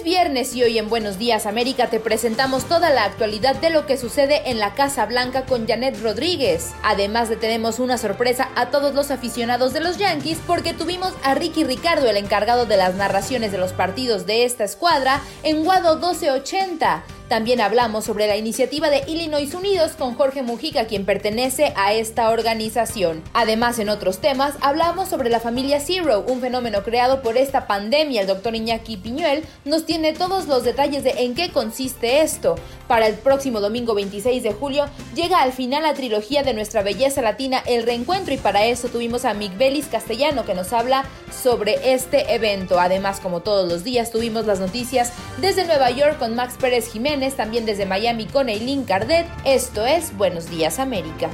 Es viernes y hoy en Buenos Días América te presentamos toda la actualidad de lo que sucede en la Casa Blanca con Janet Rodríguez. Además de tenemos una sorpresa a todos los aficionados de los Yankees porque tuvimos a Ricky Ricardo, el encargado de las narraciones de los partidos de esta escuadra, en Guado 1280. También hablamos sobre la iniciativa de Illinois Unidos con Jorge Mujica, quien pertenece a esta organización. Además, en otros temas, hablamos sobre la familia Zero, un fenómeno creado por esta pandemia. El doctor Iñaki Piñuel nos tiene todos los detalles de en qué consiste esto. Para el próximo domingo 26 de julio llega al final la trilogía de nuestra belleza latina El Reencuentro y para eso tuvimos a Miguelis Castellano que nos habla sobre este evento. Además, como todos los días, tuvimos las noticias desde Nueva York con Max Pérez Jiménez también desde Miami con Eileen Cardet. Esto es Buenos Días América.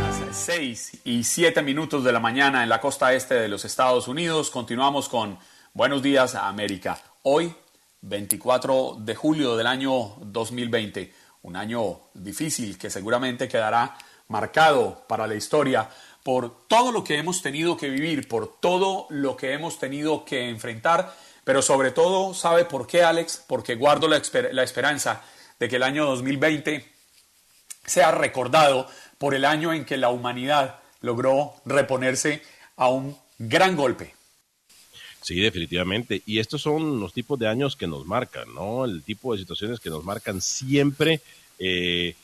Las 6 y 7 minutos de la mañana en la costa este de los Estados Unidos. Continuamos con Buenos Días América. Hoy, 24 de julio del año 2020. Un año difícil que seguramente quedará marcado para la historia por todo lo que hemos tenido que vivir, por todo lo que hemos tenido que enfrentar, pero sobre todo, ¿sabe por qué, Alex? Porque guardo la, esper la esperanza de que el año 2020 sea recordado por el año en que la humanidad logró reponerse a un gran golpe. Sí, definitivamente. Y estos son los tipos de años que nos marcan, ¿no? El tipo de situaciones que nos marcan siempre. Eh,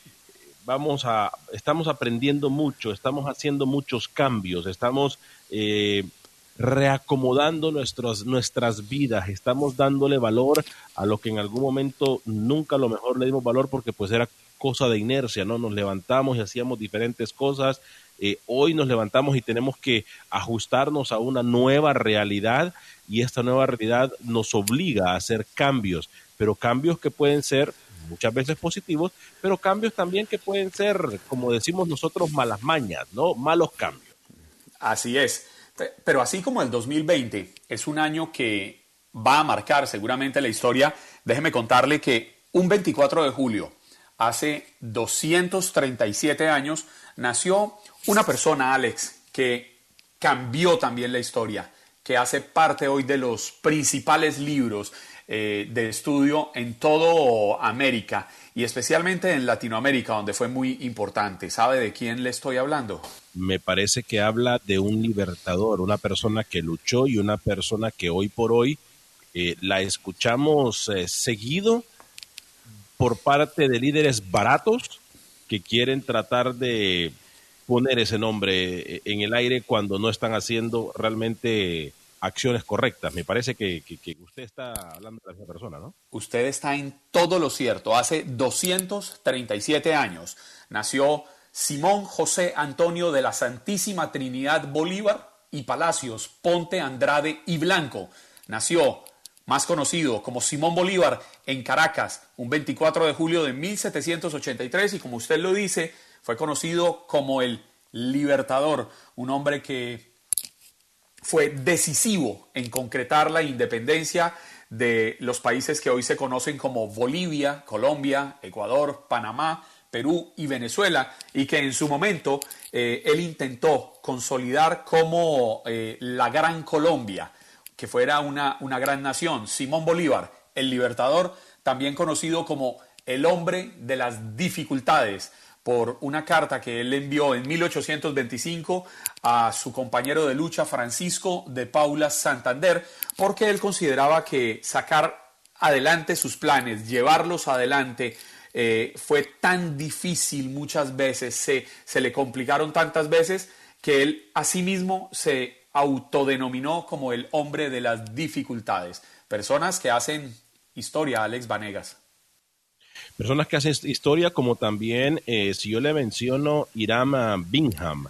vamos a, estamos aprendiendo mucho, estamos haciendo muchos cambios, estamos eh, reacomodando nuestros, nuestras vidas, estamos dándole valor a lo que en algún momento nunca a lo mejor le dimos valor porque pues era cosa de inercia, ¿no? Nos levantamos y hacíamos diferentes cosas, eh, hoy nos levantamos y tenemos que ajustarnos a una nueva realidad y esta nueva realidad nos obliga a hacer cambios, pero cambios que pueden ser muchas veces positivos, pero cambios también que pueden ser, como decimos nosotros, malas mañas, ¿no? Malos cambios. Así es. Pero así como el 2020 es un año que va a marcar seguramente la historia, déjeme contarle que un 24 de julio, hace 237 años, nació una persona, Alex, que cambió también la historia, que hace parte hoy de los principales libros eh, de estudio en todo América y especialmente en Latinoamérica, donde fue muy importante. ¿Sabe de quién le estoy hablando? Me parece que habla de un libertador, una persona que luchó y una persona que hoy por hoy eh, la escuchamos eh, seguido por parte de líderes baratos que quieren tratar de poner ese nombre en el aire cuando no están haciendo realmente acciones correctas. Me parece que, usted está hablando de la misma persona, ¿no? Usted está en todo lo cierto. Hace 237 años nació Simón José Antonio de la Santísima Trinidad Bolívar y Palacios, Ponte, Andrade y Blanco. Nació, más conocido como Simón Bolívar, en Caracas, un 24 de julio de 1783 y como usted lo dice, fue conocido como el Libertador, un hombre que fue decisivo en concretar la independencia de los países que hoy se conocen como Bolivia, Colombia, Ecuador, Panamá, Perú y Venezuela, y que en su momento eh, él intentó consolidar como eh, la Gran Colombia, que fuera una, una gran nación. Simón Bolívar, el libertador, también conocido como el hombre de las dificultades, por una carta que él envió en 1825 a su compañero de lucha Francisco de Paula Santander, porque él consideraba que sacar adelante sus planes, llevarlos adelante, eh, fue tan difícil muchas veces, se, se le complicaron tantas veces, que él asimismo se autodenominó como el hombre de las dificultades. Personas que hacen historia, Alex Vanegas personas que hacen historia, como también, eh, si yo le menciono Irama Bingham,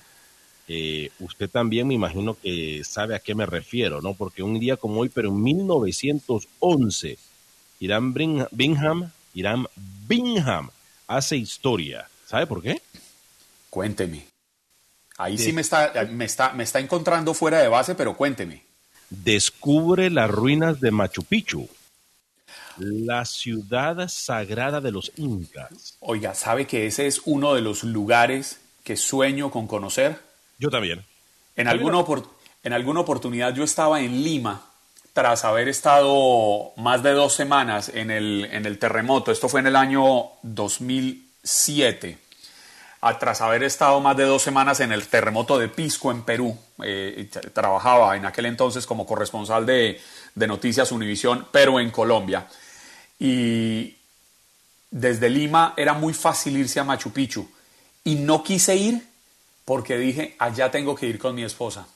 eh, usted también me imagino que sabe a qué me refiero, ¿no? Porque un día como hoy, pero en 1911, Irán Bingham, Irán Bingham hace historia. ¿Sabe por qué? Cuénteme. Ahí sí me está, me, está, me está encontrando fuera de base, pero cuénteme. Descubre las ruinas de Machu Picchu la ciudad sagrada de los incas. Oiga, ¿sabe que ese es uno de los lugares que sueño con conocer? Yo también. En alguna, en alguna oportunidad yo estaba en Lima tras haber estado más de dos semanas en el, en el terremoto. Esto fue en el año 2007 tras haber estado más de dos semanas en el terremoto de Pisco en Perú. Eh, trabajaba en aquel entonces como corresponsal de, de Noticias Univisión, pero en Colombia. Y desde Lima era muy fácil irse a Machu Picchu. Y no quise ir porque dije, allá tengo que ir con mi esposa.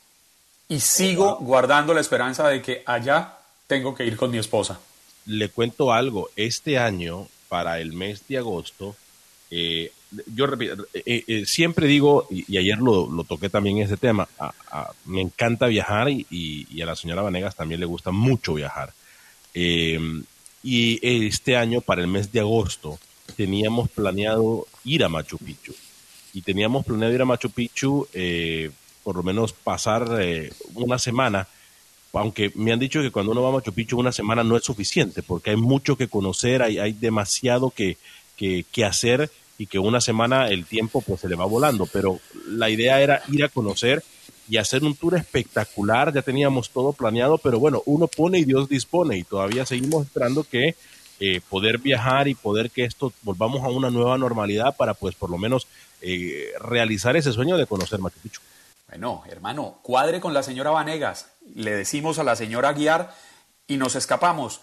Y sigo guardando la esperanza de que allá tengo que ir con mi esposa. Le cuento algo, este año, para el mes de agosto, eh, yo repito, eh, eh, siempre digo, y, ayer lo, toqué también ese tema, me encanta viajar y, a la señora Vanegas también le gusta mucho viajar. Y este año, para el mes de agosto, teníamos planeado ir a Machu Picchu. Y teníamos planeado ir a Machu Picchu, eh, por lo menos pasar eh, una semana. Aunque me han dicho que cuando uno va a Machu Picchu una semana no es suficiente, porque hay mucho que conocer, hay, hay demasiado que, que, que hacer y que una semana el tiempo pues se le va volando. Pero la idea era ir a conocer y hacer un tour espectacular. Ya teníamos todo planeado, pero bueno, uno pone y Dios dispone y todavía seguimos esperando que eh, poder viajar y poder que esto volvamos a una nueva normalidad para pues por lo menos eh, realizar ese sueño de conocer Machu Picchu. Bueno, hermano, cuadre con la señora Vanegas, le decimos a la señora Guiar y nos escapamos,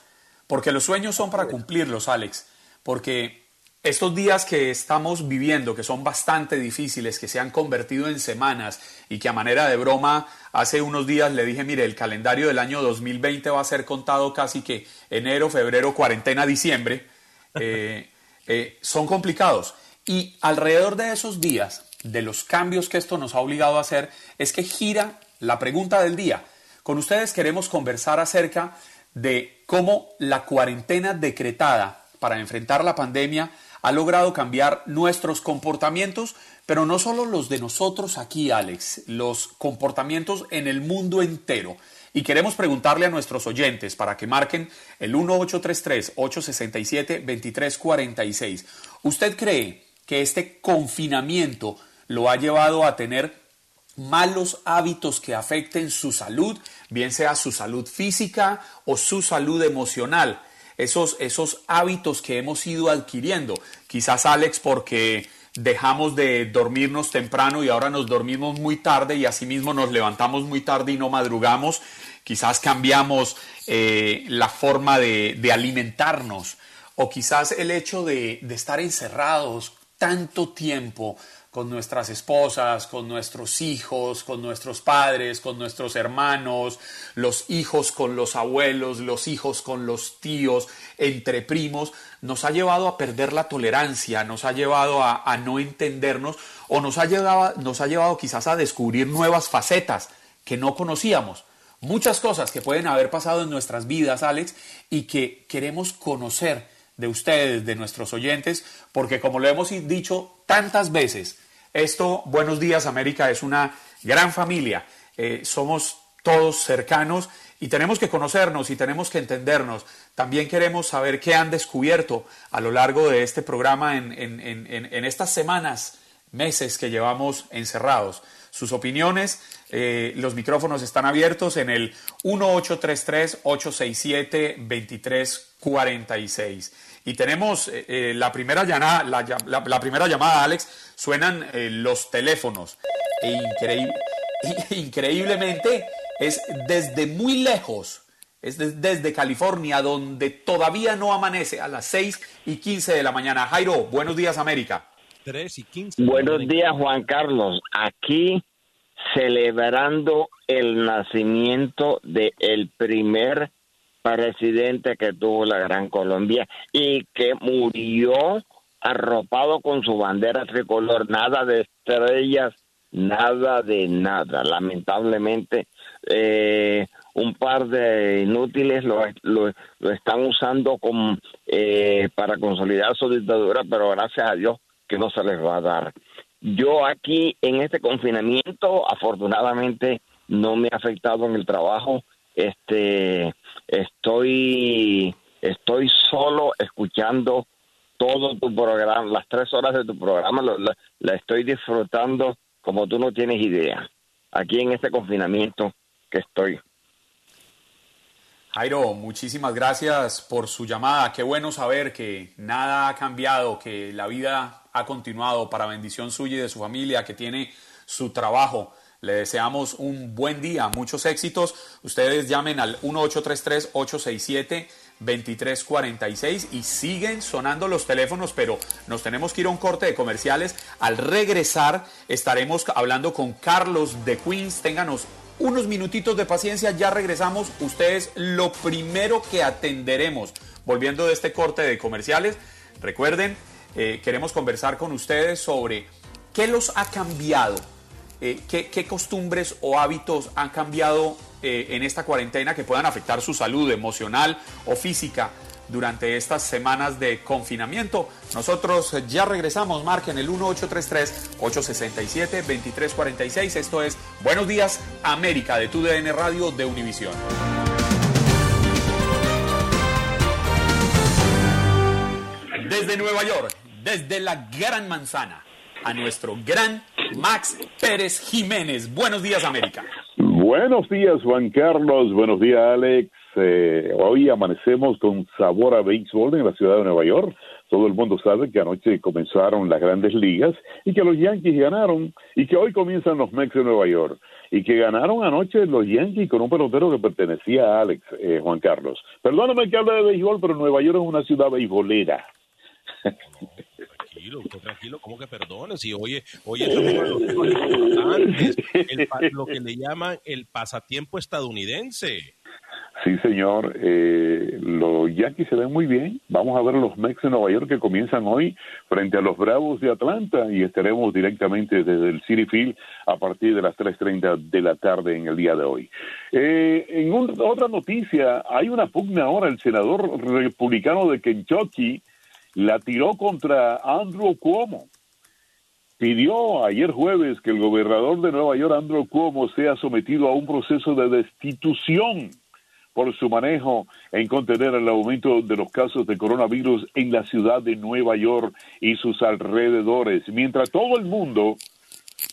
porque los sueños son para cumplirlos, Alex, porque estos días que estamos viviendo, que son bastante difíciles, que se han convertido en semanas y que a manera de broma hace unos días le dije, mire, el calendario del año 2020 va a ser contado casi que enero, febrero, cuarentena, diciembre, eh, eh, son complicados. Y alrededor de esos días, de los cambios que esto nos ha obligado a hacer, es que gira la pregunta del día. Con ustedes queremos conversar acerca de cómo la cuarentena decretada para enfrentar la pandemia ha logrado cambiar nuestros comportamientos, pero no solo los de nosotros aquí, Alex, los comportamientos en el mundo entero. Y queremos preguntarle a nuestros oyentes para que marquen el 1833-867-2346. ¿Usted cree que este confinamiento lo ha llevado a tener malos hábitos que afecten su salud, bien sea su salud física o su salud emocional. Esos, esos hábitos que hemos ido adquiriendo. Quizás Alex porque dejamos de dormirnos temprano y ahora nos dormimos muy tarde y asimismo nos levantamos muy tarde y no madrugamos. Quizás cambiamos eh, la forma de, de, alimentarnos o quizás el hecho de, de estar encerrados tanto tiempo con nuestras esposas, con nuestros hijos, con nuestros padres, con nuestros hermanos, los hijos con los abuelos, los hijos con los tíos, entre primos, nos ha llevado a perder la tolerancia, nos ha llevado a, no entendernos o nos ha, llevado, nos ha llevado quizás a descubrir nuevas facetas que no conocíamos. Muchas cosas que pueden haber pasado en nuestras vidas, Alex, y que queremos conocer de ustedes, de nuestros oyentes, porque como lo hemos dicho tantas veces, esto, Buenos Días América, es una gran familia. Eh, somos todos cercanos y tenemos que conocernos y tenemos que entendernos. También queremos saber qué han descubierto a lo largo de este programa en, estas semanas, meses que llevamos encerrados. Sus opiniones, eh, los micrófonos están abiertos en el 1833-867-2346. Y tenemos eh, eh, la, primera llamada, la, la, la, primera llamada, Alex, suenan eh, los teléfonos. E increíble, increíblemente es desde muy lejos, es de, desde California, donde todavía no amanece a las 6 y 15 de la mañana. Jairo, buenos días América. 3 y 15. Buenos días Juan Carlos. Aquí celebrando el nacimiento del el primer presidente que tuvo la Gran Colombia y que murió arropado con su bandera tricolor, nada de estrellas, nada de nada. Lamentablemente, eh, un par de inútiles lo, están usando como, eh, para consolidar su dictadura, pero gracias a Dios que no se les va a dar. Yo aquí en este confinamiento, afortunadamente, no me ha afectado en el trabajo. Este, estoy, estoy solo escuchando todo tu programa, las tres horas de tu programa, la estoy disfrutando como tú no tienes idea. Aquí en este confinamiento que estoy. Jairo, muchísimas gracias por su llamada. Qué bueno saber que nada ha cambiado, que la vida ha continuado para bendición suya y de su familia, que tiene su trabajo. Le deseamos un buen día, muchos éxitos. Ustedes llamen al 1833-867-2346 y siguen sonando los teléfonos, pero nos tenemos que ir a un corte de comerciales. Al regresar estaremos hablando con Carlos de Queens. Ténganos unos minutitos de paciencia, ya regresamos. Ustedes lo primero que atenderemos, volviendo de este corte de comerciales, recuerden, eh, queremos conversar con ustedes sobre qué los ha cambiado, eh, qué, costumbres o hábitos han cambiado eh, en esta cuarentena que puedan afectar su salud emocional o física durante estas semanas de confinamiento. Nosotros ya regresamos, marquen el 1833-867-2346. Esto es Buenos Días América de TUDN Radio de Univisión. Desde Nueva York, desde la Gran Manzana, a nuestro gran Max Pérez Jiménez. Buenos días América. Buenos días Juan Carlos, buenos días Alex. Eh, hoy amanecemos con sabor a béisbol en la ciudad de Nueva York. Todo el mundo sabe que anoche comenzaron las grandes ligas y que los Yankees ganaron y que hoy comienzan los Mets de Nueva York y que ganaron anoche los Yankees con un pelotero que pertenecía a Alex, eh, Juan Carlos. Perdóname que hable de béisbol, pero Nueva York es una ciudad beisbolera. tranquilo, tranquilo, ¿cómo que perdones? Si oye, oye, eso es el, lo que le llaman el pasatiempo estadounidense. Sí, señor. Eh, los Yankees se ven muy bien. Vamos a ver los Mets de Nueva York que comienzan hoy frente a los Bravos de Atlanta y estaremos directamente desde el City Field a partir de las 3.30 de la tarde en el día de hoy. Eh, en un, otra noticia, hay una pugna ahora. El senador republicano de Kentucky la tiró contra Andrew Cuomo. Pidió ayer jueves que el gobernador de Nueva York, Andrew Cuomo, sea sometido a un proceso de destitución por su manejo en contener el aumento de los casos de coronavirus en la ciudad de Nueva York y sus alrededores, mientras todo el mundo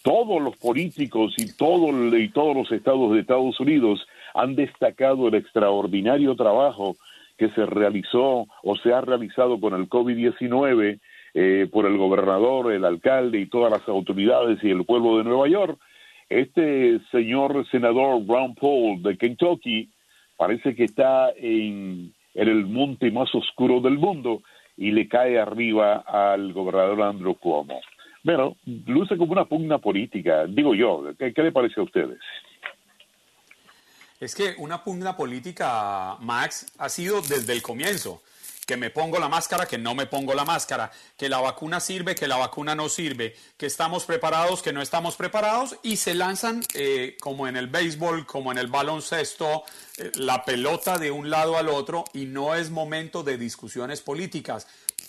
todos los políticos y, todo, y todos los estados de Estados Unidos han destacado el extraordinario trabajo que se realizó o se ha realizado con el COVID-19 eh, por el gobernador, el alcalde y todas las autoridades y el pueblo de Nueva York. Este señor senador Ron Paul de Kentucky parece que está en, en el monte más oscuro del mundo y le cae arriba al gobernador Andrew Cuomo. Bueno, luce como una pugna política, digo yo. ¿Qué, qué le parece a ustedes? Es que una pugna política, Max, ha sido desde el comienzo. Que me pongo la máscara, que no me pongo la máscara, que la vacuna sirve, que la vacuna no sirve, que estamos preparados, que no estamos preparados, y se lanzan, eh, como en el béisbol, como en el baloncesto, eh, la pelota de un lado al otro, y no es momento de discusiones políticas,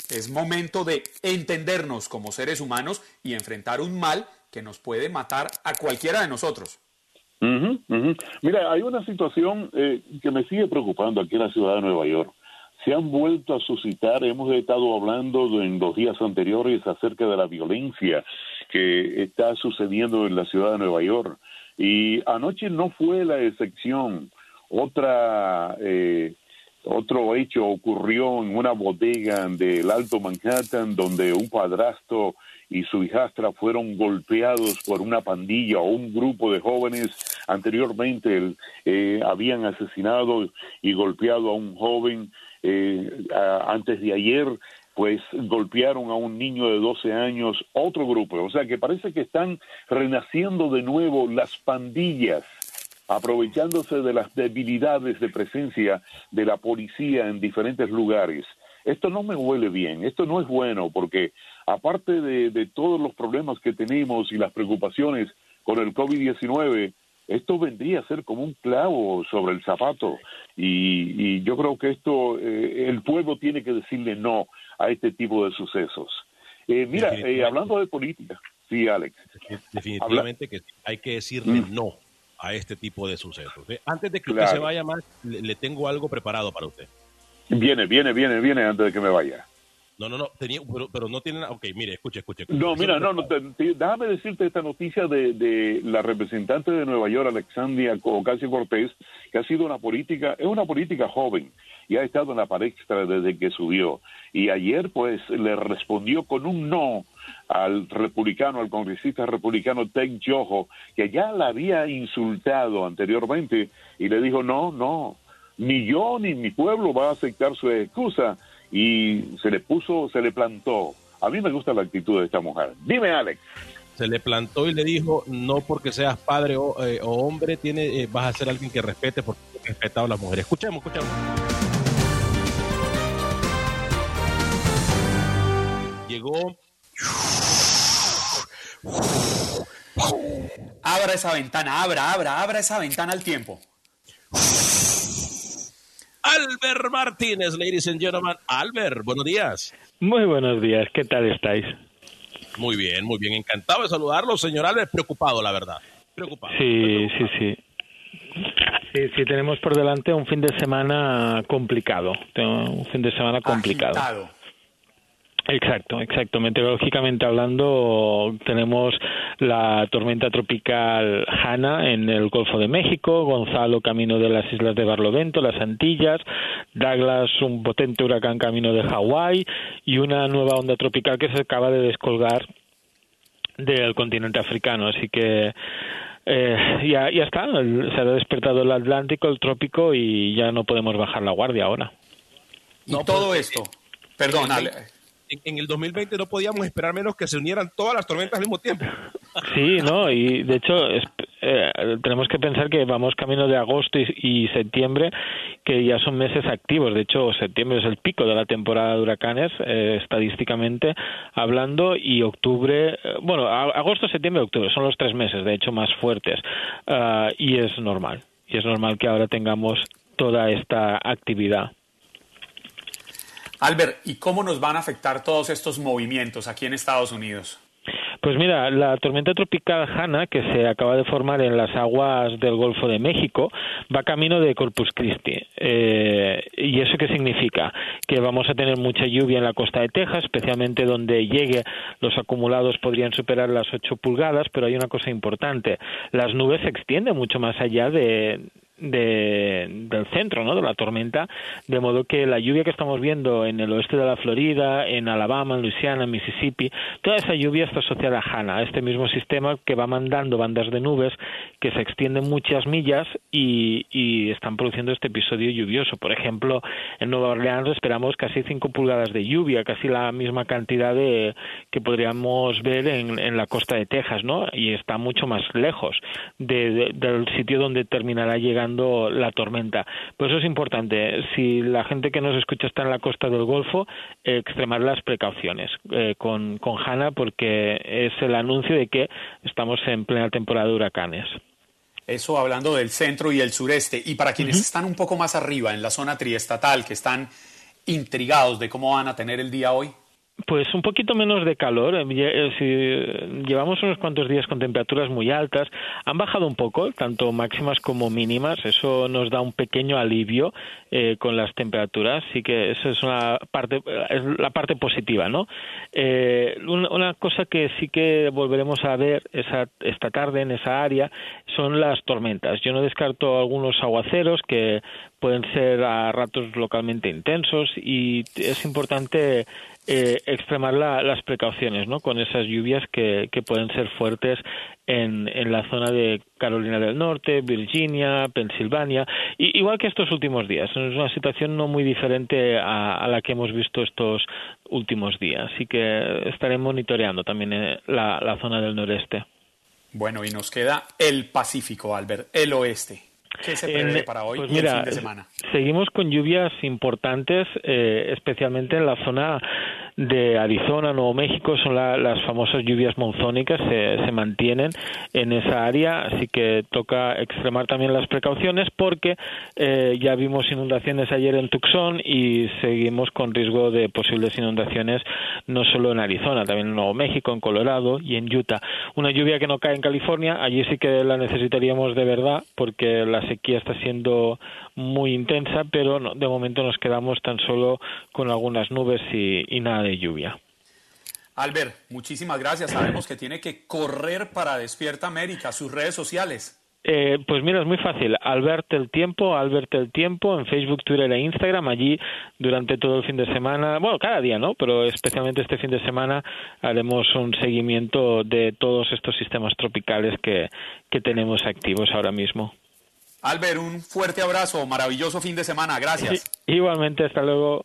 es momento de entendernos como seres humanos y enfrentar un mal que nos puede matar a cualquiera de nosotros. Ujú, ujú. Mira, hay una situación eh, que me sigue preocupando aquí en la ciudad de Nueva York. Se han vuelto a suscitar, hemos estado hablando en los días anteriores acerca de la violencia que está sucediendo en la ciudad de Nueva York. Y anoche no fue la excepción. Otra, eh, otro hecho ocurrió en una bodega del Alto Manhattan donde un padrastro y su hijastra fueron golpeados por una pandilla o un grupo de jóvenes. Anteriormente eh, habían asesinado y golpeado a un joven. Eh, antes de ayer, pues golpearon a un niño de 12 años, otro grupo. O sea que parece que están renaciendo de nuevo las pandillas aprovechándose de las debilidades de presencia de la policía en diferentes lugares. Esto no me huele bien, esto no es bueno, porque aparte de, de todos los problemas que tenemos y las preocupaciones con el COVID-19, esto vendría a ser como un clavo sobre el zapato. Y, y yo creo que esto, eh, el pueblo tiene que decirle no a este tipo de sucesos. Eh, mira, eh, hablando de política, sí, Alex. Definitivamente que hay que decirle Mm. no a este tipo de sucesos. ¿eh? Antes de que Claro. usted se vaya más, le, le tengo algo preparado para usted. Viene, viene, viene, viene antes de que me vaya. No, no, no, tenía, pero, pero no tiene... Ok, mire, escuche, escuche. escuche. No, mira, no, no, te- te- déjame decirte esta noticia de, de la representante de Nueva York, Alexandria Ocasio Cortés, que ha sido una política, es una política joven y ha estado en la palestra desde que subió. Y ayer, pues, le respondió con un no al republicano, al congresista republicano Ted Yoho, que ya la había insultado anteriormente y le dijo, no, no, ni yo ni mi pueblo va a aceptar su excusa y se le puso, se le plantó. A mí me gusta la actitud de esta mujer. Dime, Alex. Se le plantó y le dijo, no porque seas padre o, eh, o hombre, tiene, eh, vas a ser alguien que respete porque he respetado a las mujeres. Escuchemos, escuchemos. Llegó Abra esa ventana, abra, abra, abra esa ventana al tiempo. Albert Martínez, ladies and gentlemen. Albert, buenos días. Muy buenos días, ¿qué tal estáis? Muy bien, muy bien. Encantado de saludarlo, señor Albert. Preocupado, la verdad. Preocupado. Sí, sí, sí. Sí, sí, tenemos por delante un fin de semana complicado. Un fin de semana complicado. Agitado. Exacto, exacto. Meteorológicamente hablando, tenemos la tormenta tropical Hanna en el Golfo de México, Gonzalo camino de las islas de Barlovento, las Antillas, Douglas un potente huracán camino de Hawái y una nueva onda tropical que se acaba de descolgar del continente africano. Así que eh, ya, ya está, se ha despertado el Atlántico, el trópico y ya no podemos bajar la guardia ahora. Y todo esto, perdón, en, Ale, en- en el 2020 no podíamos esperar menos que se unieran todas las tormentas al mismo tiempo. Sí, no, y de hecho es- eh, tenemos que pensar que vamos camino de agosto y, septiembre, que ya son meses activos. De hecho, septiembre es el pico de la temporada de huracanes, eh, estadísticamente hablando, y octubre, eh, bueno, agosto, septiembre, octubre son los tres meses, de hecho, más fuertes. Ah, y es normal, y es normal que ahora tengamos toda esta actividad. Albert, ¿y cómo nos van a afectar todos estos movimientos aquí en Estados Unidos? Pues mira, la tormenta tropical Hanna, que se acaba de formar en las aguas del Golfo de México, va camino de Corpus Christi. Eh, ¿Y eso qué significa? Que vamos a tener mucha lluvia en la costa de Texas, especialmente donde llegue los acumulados podrían superar las 8 pulgadas, pero hay una cosa importante. Las nubes se extienden mucho más allá de, de, del centro ¿no? de la tormenta, de modo que la lluvia que estamos viendo en el oeste de la Florida, en Alabama, en Luisiana, en Mississippi, toda esa lluvia está asociada a Hanna, a este mismo sistema que va mandando bandas de nubes que se extienden muchas millas y, y están produciendo este episodio lluvioso. Por ejemplo, en Nueva Orleans esperamos casi 5 pulgadas de lluvia, casi la misma cantidad de, que podríamos ver en, en la costa de Texas, ¿no? Y está mucho más lejos de, del sitio donde terminará llegando la tormenta. Por eso es importante, si la gente que nos escucha está en la costa del Golfo, extremar las precauciones eh, con, con Hanna porque es el anuncio de que estamos en plena temporada de huracanes. Eso hablando del centro y el sureste. Y para quienes están un poco más arriba, en la zona triestatal, que están intrigados de cómo van a tener el día hoy. Pues un poquito menos de calor. Eh, eh, si llevamos unos cuantos días con temperaturas muy altas, han bajado un poco, tanto máximas como mínimas. Eso nos da un pequeño alivio eh, con las temperaturas. Sí que esa es una parte, es la parte positiva, ¿no? Eh, una, una, cosa que sí que volveremos a ver esa, esta tarde en esa área son las tormentas. Yo no descarto algunos aguaceros que pueden ser a ratos localmente intensos y es importante eh, extremar la, las precauciones ¿no? con esas lluvias que, pueden ser fuertes en, en, la zona de Carolina del Norte, Virginia, Pensilvania, y, igual que estos últimos días. Es una situación no muy diferente a, a, la que hemos visto estos últimos días. Así que estaré monitoreando también eh, la, la zona del noreste. Bueno, y nos queda el Pacífico, Albert, el oeste. ¿Qué se prevé en, para hoy pues y mira, el fin de semana? Seguimos con lluvias importantes, eh, especialmente en la zona de Arizona, Nuevo México, son la, las famosas lluvias monzónicas, se, se, mantienen en esa área, así que toca extremar también las precauciones porque eh, ya vimos inundaciones ayer en Tucson y seguimos con riesgo de posibles inundaciones no solo en Arizona, también en Nuevo México, en Colorado y en Utah. Una lluvia que no cae en California, allí sí que la necesitaríamos de verdad porque la sequía está siendo muy intensa, pero no, de momento nos quedamos tan solo con algunas nubes y, y nada de lluvia. Albert, muchísimas gracias. Sabemos que tiene que correr para Despierta América, sus redes sociales. Eh, pues mira, es muy fácil. Albert el Tiempo, Albert el Tiempo, en Facebook, Twitter e Instagram. Allí, durante todo el fin de semana, bueno, cada día, ¿no? Pero especialmente este fin de semana haremos un seguimiento de todos estos sistemas tropicales que, que tenemos activos ahora mismo. Albert, un fuerte abrazo, maravilloso fin de semana, gracias. Sí, igualmente, hasta luego.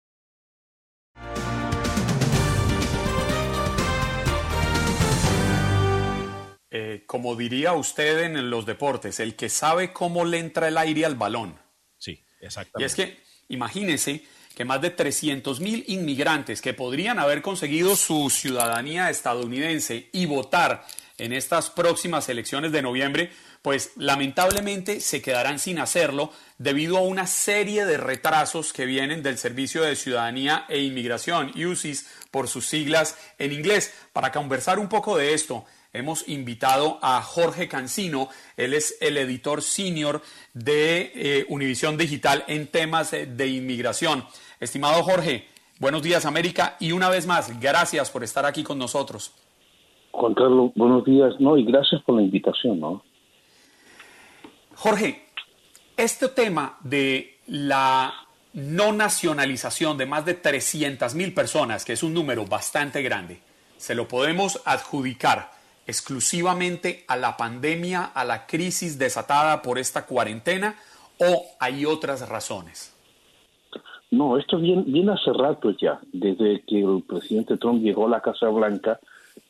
Como diría usted en los deportes, el que sabe cómo le entra el aire al balón. Sí, exactamente. Y es que, imagínese que más de 300 mil inmigrantes que podrían haber conseguido su ciudadanía estadounidense y votar en estas próximas elecciones de noviembre, pues lamentablemente se quedarán sin hacerlo debido a una serie de retrasos que vienen del Servicio de Ciudadanía e Inmigración, UCIS por sus siglas en inglés. Para conversar un poco de esto, hemos invitado a Jorge Cancino, él es el editor senior de eh, Univisión Digital en temas de inmigración. Estimado Jorge, buenos días América y una vez más, gracias por estar aquí con nosotros. Juan Carlos, buenos días, no, y gracias por la invitación, ¿no? Jorge, este tema de la no nacionalización de más de 300 mil personas, que es un número bastante grande, se lo podemos adjudicar exclusivamente a la pandemia, a la crisis desatada por esta cuarentena o hay otras razones? No, esto viene, hace rato ya. Desde que el presidente Trump llegó a la Casa Blanca,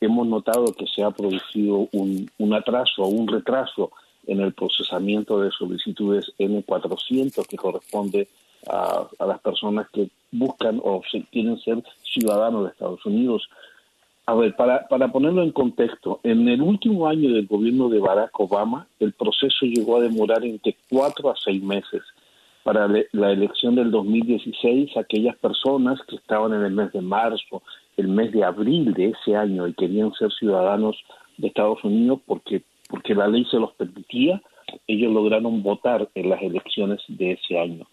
hemos notado que se ha producido un, un atraso o un retraso en el procesamiento de solicitudes N400 que corresponde a, a, las personas que buscan o se, quieren ser ciudadanos de Estados Unidos. A ver, para, para ponerlo en contexto, en el último año del gobierno de Barack Obama, el proceso llegó a demorar entre cuatro a seis meses. Para la elección del 2016, aquellas personas que estaban en el mes de marzo, el mes de abril de ese año y querían ser ciudadanos de Estados Unidos porque, porque la ley se los permitía, ellos lograron votar en las elecciones de ese año.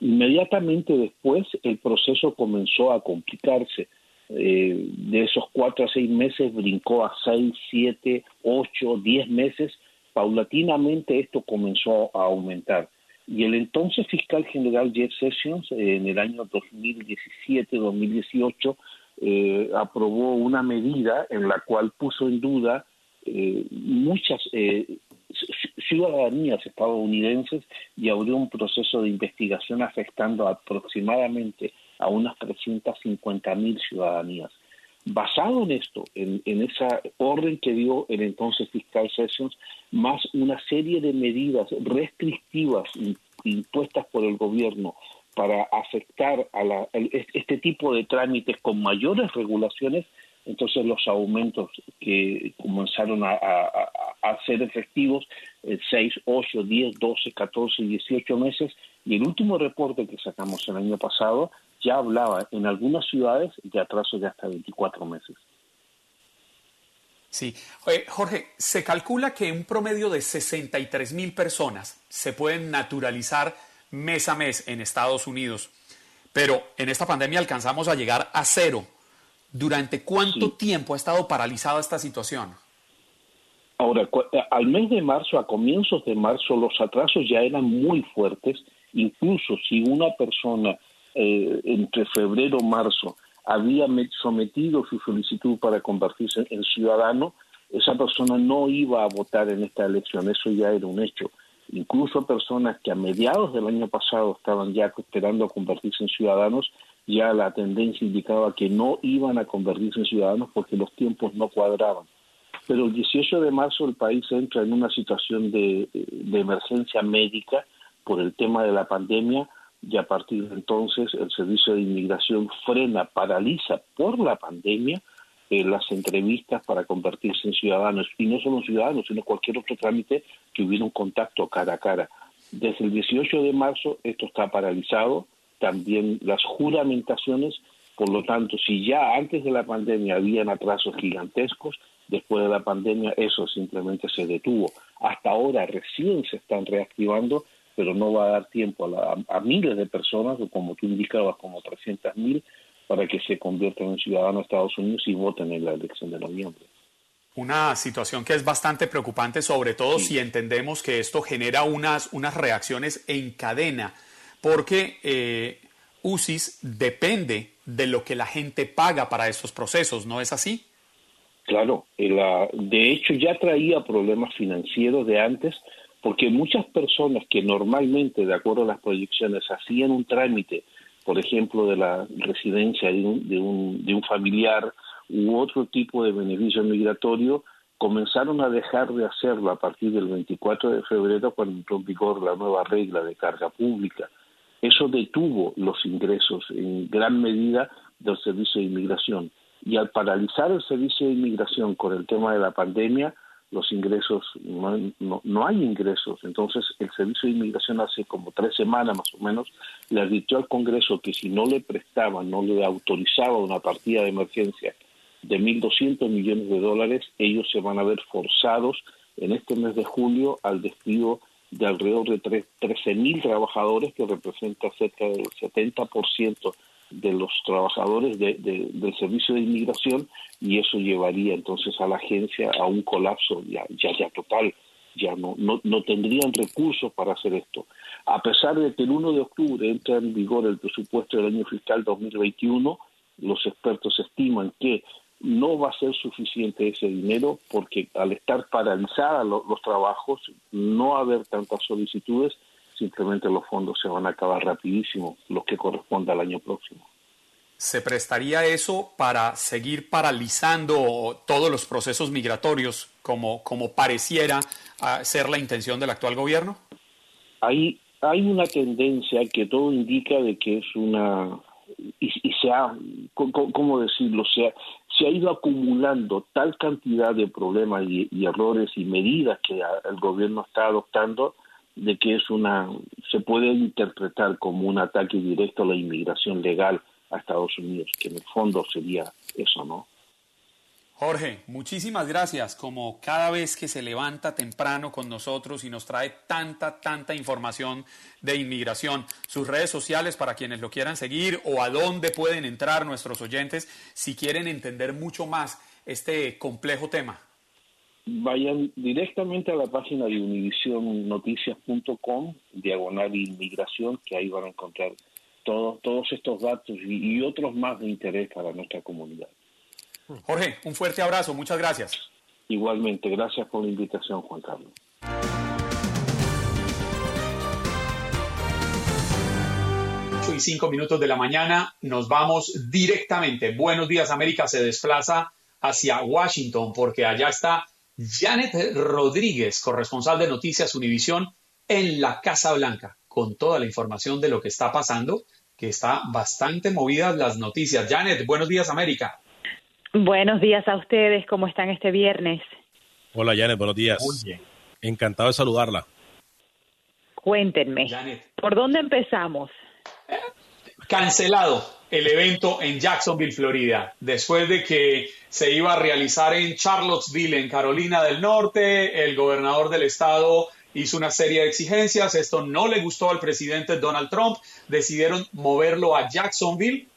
Inmediatamente después el proceso comenzó a complicarse. Eh, de esos cuatro a seis meses brincó a seis, siete, ocho, diez meses. Paulatinamente esto comenzó a aumentar. Y el entonces fiscal general Jeff Sessions, eh, en el año 2017-2018, eh, aprobó una medida en la cual puso en duda eh, muchas eh, ciudadanías estadounidenses y abrió un proceso de investigación afectando aproximadamente a unas 350 mil ciudadanías. Basado en esto, en, en, esa orden que dio el entonces fiscal Sessions, más una serie de medidas restrictivas impuestas por el gobierno para afectar a la, este tipo de trámites con mayores regulaciones, entonces los aumentos que comenzaron a, a, a ser efectivos en 6, 8, 10, 12, 14, 18 meses. Y el último reporte que sacamos el año pasado ya hablaba en algunas ciudades de atraso de hasta 24 meses. Sí. Jorge, se calcula que un promedio de 63 mil personas se pueden naturalizar mes a mes en Estados Unidos, pero en esta pandemia alcanzamos a llegar a cero. ¿Durante cuánto sí. tiempo ha estado paralizada esta situación? Ahora, eh, al mes de marzo, a comienzos de marzo, los atrasos ya eran muy fuertes. Incluso si una persona eh, entre febrero y marzo había sometido su solicitud para convertirse en ciudadano, esa persona no iba a votar en esta elección. Eso ya era un hecho. Incluso personas que a mediados del año pasado estaban ya esperando a convertirse en ciudadanos, ya la tendencia indicaba que no iban a convertirse en ciudadanos porque los tiempos no cuadraban pero el 18 de marzo el país entra en una situación de, de, emergencia médica por el tema de la pandemia y a partir de entonces el servicio de inmigración frena, paraliza por la pandemia eh, las entrevistas para convertirse en ciudadanos y no solo ciudadanos, sino cualquier otro trámite que hubiera un contacto cara a cara. Desde el 18 de marzo esto está paralizado, también las juramentaciones, por lo tanto, si ya antes de la pandemia habían atrasos gigantescos, después de la pandemia eso simplemente se detuvo. Hasta ahora recién se están reactivando, pero no va a dar tiempo a, la, a miles de personas, como tú indicabas, como 300 mil, para que se conviertan en ciudadanos de Estados Unidos y voten en la elección de noviembre. Una situación que es bastante preocupante, sobre todo sí. si entendemos que esto genera unas, unas reacciones en cadena, porque eh, UCIS depende de lo que la gente paga para estos procesos, ¿no es así? Claro, la, de hecho ya traía problemas financieros de antes, porque muchas personas que normalmente, de acuerdo a las proyecciones, hacían un trámite, por ejemplo, de la residencia de un, de un, de un familiar u otro tipo de beneficio migratorio, comenzaron a dejar de hacerlo a partir del 24 de febrero cuando entró en vigor la nueva regla de carga pública. Eso detuvo los ingresos en gran medida del servicio de inmigración y al paralizar el servicio de inmigración con el tema de la pandemia, los ingresos, no, no, hay ingresos. Entonces, el Servicio de Inmigración hace como tres semanas más o menos le advirtió al Congreso que si no le prestaba, no le autorizaba una partida de emergencia de 1.200 millones de dólares, ellos se van a ver forzados en este mes de julio al despido de alrededor de 13.000 trabajadores, que representa cerca del 70% de los trabajadores de, de, del servicio de inmigración y eso llevaría entonces a la agencia a un colapso ya ya, ya total ya no, no, no tendrían recursos para hacer esto. A pesar de que el 1 de octubre entra en vigor el presupuesto del año fiscal 2021, los expertos estiman que no va a ser suficiente ese dinero porque al estar paralizados los, los trabajos, no haber tantas solicitudes, simplemente los fondos se van a acabar rapidísimo, los que corresponde al año próximo. ¿Se prestaría eso para seguir paralizando todos los procesos migratorios como, como pareciera ah, ser la intención del actual gobierno? Hay, hay una tendencia que todo indica de que es una... Y, se ha, ¿cómo decirlo? Se ha, se ha ido acumulando tal cantidad de problemas y, y errores y medidas que el gobierno está adoptando de que es una se puede interpretar como un ataque directo a la inmigración legal a Estados Unidos, que en el fondo sería eso, ¿no? Jorge, muchísimas gracias. Como cada vez que se levanta temprano con nosotros y nos trae tanta, tanta información de inmigración, sus redes sociales para quienes lo quieran seguir o a dónde pueden entrar nuestros oyentes si quieren entender mucho más este complejo tema. Vayan directamente a la página de univisionnoticias.com, diagonal inmigración, que ahí van a encontrar todos, todos estos datos y otros más de interés para nuestra comunidad. Jorge, un fuerte abrazo, muchas gracias. Igualmente, gracias por la invitación, Juan Carlos. y cinco minutos de la mañana, nos vamos directamente. Buenos días, América se desplaza hacia Washington porque allá está Janet Rodríguez, corresponsal de Noticias Univisión en la Casa Blanca, con toda la información de lo que está pasando, que está bastante movidas las noticias. Janet, buenos días, América. Buenos días a ustedes, ¿cómo están este viernes? Hola Janet, buenos días. Encantado de saludarla. Cuéntenme, ¿por dónde empezamos? Cancelado el evento en Jacksonville, Florida, después de que se iba a realizar en Charlottesville, en Carolina del Norte, el gobernador del estado hizo una serie de exigencias, esto no le gustó al presidente Donald Trump, decidieron moverlo a Jacksonville,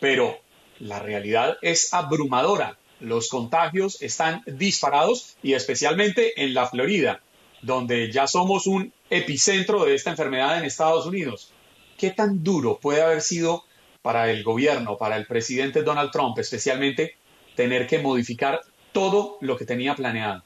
pero la realidad es abrumadora. Los contagios están disparados y especialmente en la Florida, donde ya somos un epicentro de esta enfermedad en Estados Unidos. ¿Qué tan duro puede haber sido para el gobierno, para el presidente Donald Trump especialmente, tener que modificar todo lo que tenía planeado?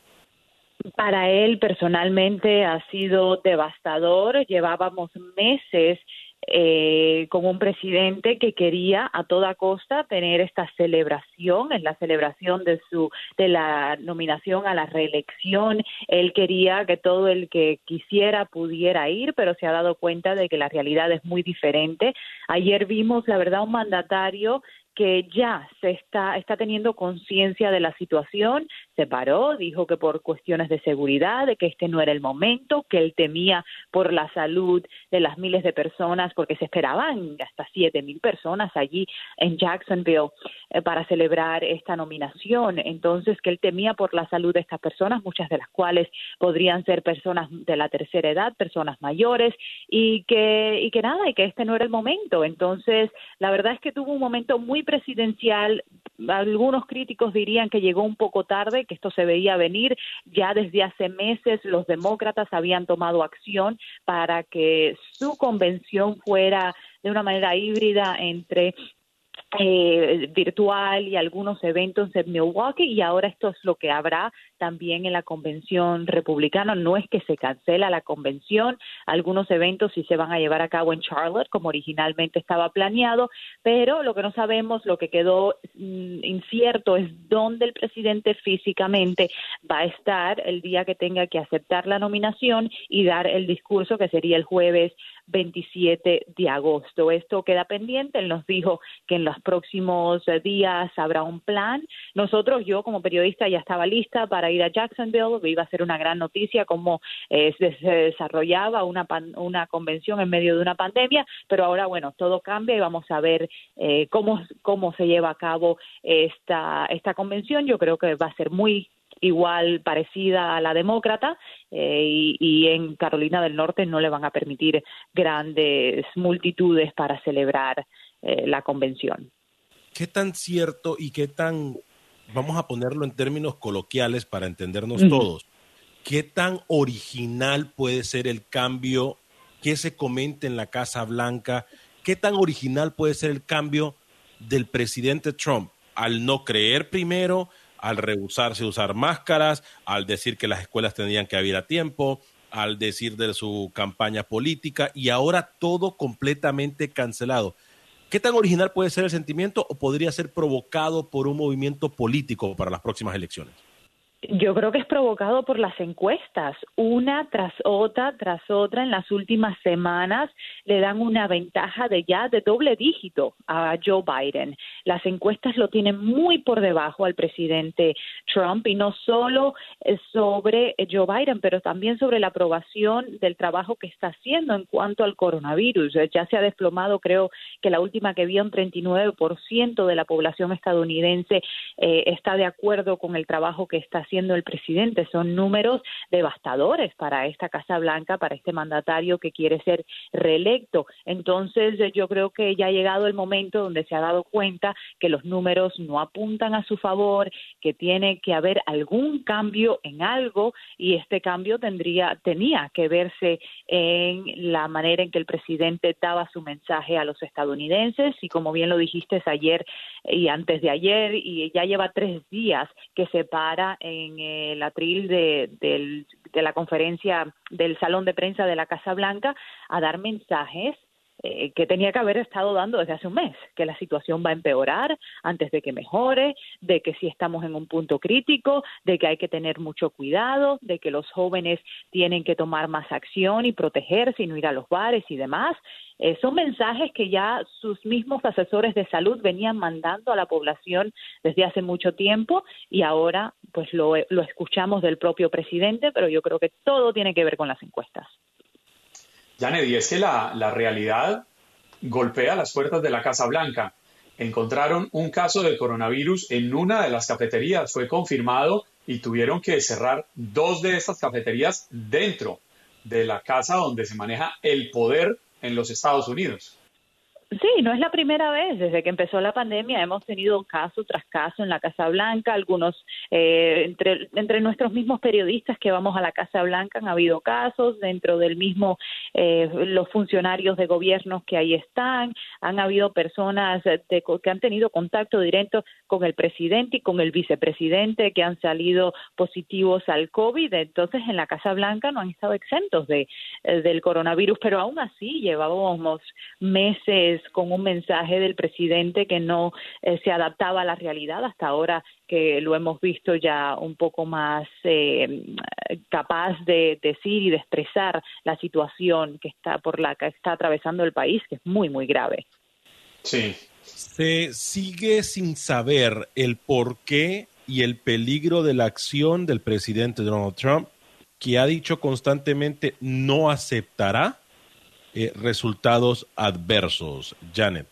Para él personalmente ha sido devastador. Llevábamos meses eh, con un presidente que quería a toda costa tener esta celebración, es la celebración de su de la nominación a la reelección. Él quería que todo el que quisiera pudiera ir, pero se ha dado cuenta de que la realidad es muy diferente. Ayer vimos, la verdad, un mandatario que ya se está, está teniendo conciencia de la situación, se paró, dijo que por cuestiones de seguridad, de que este no era el momento, que él temía por la salud de las miles de personas, porque se esperaban hasta siete mil personas allí en Jacksonville eh, para celebrar esta nominación. Entonces, que él temía por la salud de estas personas, muchas de las cuales podrían ser personas de la tercera edad, personas mayores, y que, y que nada, y que este no era el momento. Entonces, la verdad es que tuvo un momento muy presidencial, algunos críticos dirían que llegó un poco tarde, que esto se veía venir. Ya desde hace meses los demócratas habían tomado acción para que su convención fuera de una manera híbrida entre eh, virtual y algunos eventos en Milwaukee y ahora esto es lo que habrá también en la convención republicana. No es que se cancela la convención, algunos eventos sí se van a llevar a cabo en Charlotte como originalmente estaba planeado, pero lo que no sabemos, lo que quedó mm, incierto es dónde el presidente físicamente va a estar el día que tenga que aceptar la nominación y dar el discurso que sería el jueves 27 de agosto. Esto queda pendiente. Él nos dijo que en los próximos días habrá un plan. Nosotros, yo como periodista ya estaba lista para ir a Jacksonville. Iba a ser una gran noticia cómo eh, se desarrollaba una, una convención en medio de una pandemia, pero ahora, bueno, todo cambia y vamos a ver eh, cómo, cómo se lleva a cabo esta, esta convención. Yo creo que va a ser muy igual parecida a la demócrata eh, y, en Carolina del Norte no le van a permitir grandes multitudes para celebrar eh, la convención. ¿Qué tan cierto y qué tan, vamos a ponerlo en términos coloquiales para entendernos todos, qué tan original puede ser el cambio que se comente en la Casa Blanca? ¿Qué tan original puede ser el cambio del presidente Trump al no creer primero, al rehusarse a usar máscaras, al decir que las escuelas tendrían que abrir a tiempo, al decir de su campaña política y ahora todo completamente cancelado. ¿Qué tan original puede ser el sentimiento o podría ser provocado por un movimiento político para las próximas elecciones? Yo creo que es provocado por las encuestas. Una tras otra, tras otra, en las últimas semanas le dan una ventaja de ya de doble dígito a Joe Biden. Las encuestas lo tienen muy por debajo al presidente Trump y no solo sobre Joe Biden, pero también sobre la aprobación del trabajo que está haciendo en cuanto al coronavirus. Ya se ha desplomado, creo que la última que vi, un 39% de la población estadounidense eh, está de acuerdo con el trabajo que está haciendo el presidente. Son números devastadores para esta Casa Blanca, para este mandatario que quiere ser reelecto. Entonces, yo creo que ya ha llegado el momento donde se ha dado cuenta que los números no apuntan a su favor, que tiene que haber algún cambio en algo y este cambio tendría tenía que verse en la manera en que el presidente daba su mensaje a los estadounidenses y como bien lo dijiste ayer y antes de ayer y ya lleva tres días que se para en el atril de, de la conferencia del Salón de Prensa de la Casa Blanca a dar mensajes eh, que tenía que haber estado dando desde hace un mes, que la situación va a empeorar antes de que mejore, de que si estamos en un punto crítico, de que hay que tener mucho cuidado, de que los jóvenes tienen que tomar más acción y protegerse y no ir a los bares y demás. Eh, son mensajes que ya sus mismos asesores de salud venían mandando a la población desde hace mucho tiempo y ahora pues lo, lo escuchamos del propio presidente, pero yo creo que todo tiene que ver con las encuestas. Janet, y es que la, la realidad golpea las puertas de la Casa Blanca. Encontraron un caso de coronavirus en una de las cafeterías, fue confirmado y tuvieron que cerrar dos de estas cafeterías dentro de la casa donde se maneja el poder en los Estados Unidos. Sí, no es la primera vez. Desde que empezó la pandemia hemos tenido caso tras caso en la Casa Blanca. Algunos, eh, entre, nuestros mismos periodistas que vamos a la Casa Blanca han habido casos. Dentro del mismo, eh, los funcionarios de gobiernos que ahí están. Han habido personas que han tenido contacto directo con el presidente y con el vicepresidente que han salido positivos al COVID. Entonces, en la Casa Blanca no han estado exentos de, eh, del coronavirus, pero aún así llevábamos meses con un mensaje del presidente que no eh, se adaptaba a la realidad hasta ahora que lo hemos visto ya un poco más eh, capaz de decir y de expresar la situación que está por la que está atravesando el país que es muy muy grave. Sí. Se sigue sin saber el porqué y el peligro de la acción del presidente Donald Trump, que ha dicho constantemente no aceptará eh, resultados adversos. Janet.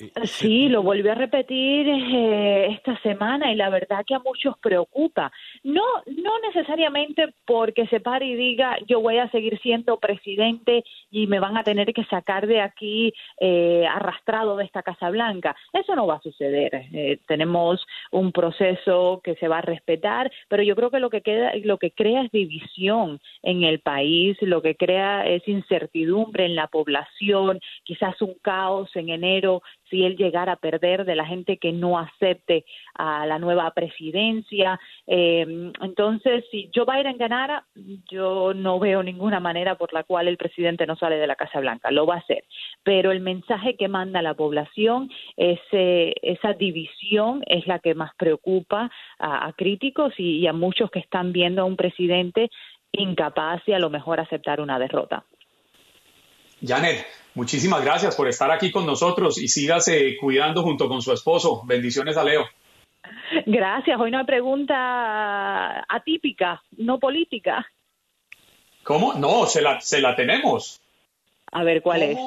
Eh, sí, lo volvió a repetir eh, esta semana y la verdad que a muchos preocupa. No, no necesariamente porque se pare y diga yo voy a seguir siendo presidente y me van a tener que sacar de aquí eh, arrastrado de esta Casa Blanca. Eso no va a suceder. tenemos un proceso que se va a respetar, pero yo creo que lo que queda, lo que crea es división en el país, lo que crea es incertidumbre en la población, quizás un caos en enero si él llegara a perder de la gente que no acepte a la nueva presidencia. Eh, entonces, si Joe Biden ganara, yo no veo ninguna manera por la cual el presidente no sale de la Casa Blanca. Lo va a hacer. Pero el mensaje que manda la población, ese, esa división es la que más preocupa a, críticos y, a muchos que están viendo a un presidente incapaz y a lo mejor aceptar una derrota. Janet, muchísimas gracias por estar aquí con nosotros y sígase cuidando junto con su esposo. Bendiciones a Leo. Gracias. Hoy una pregunta atípica, no política. ¿Cómo? No, se la, se la tenemos. A ver, ¿cuál es?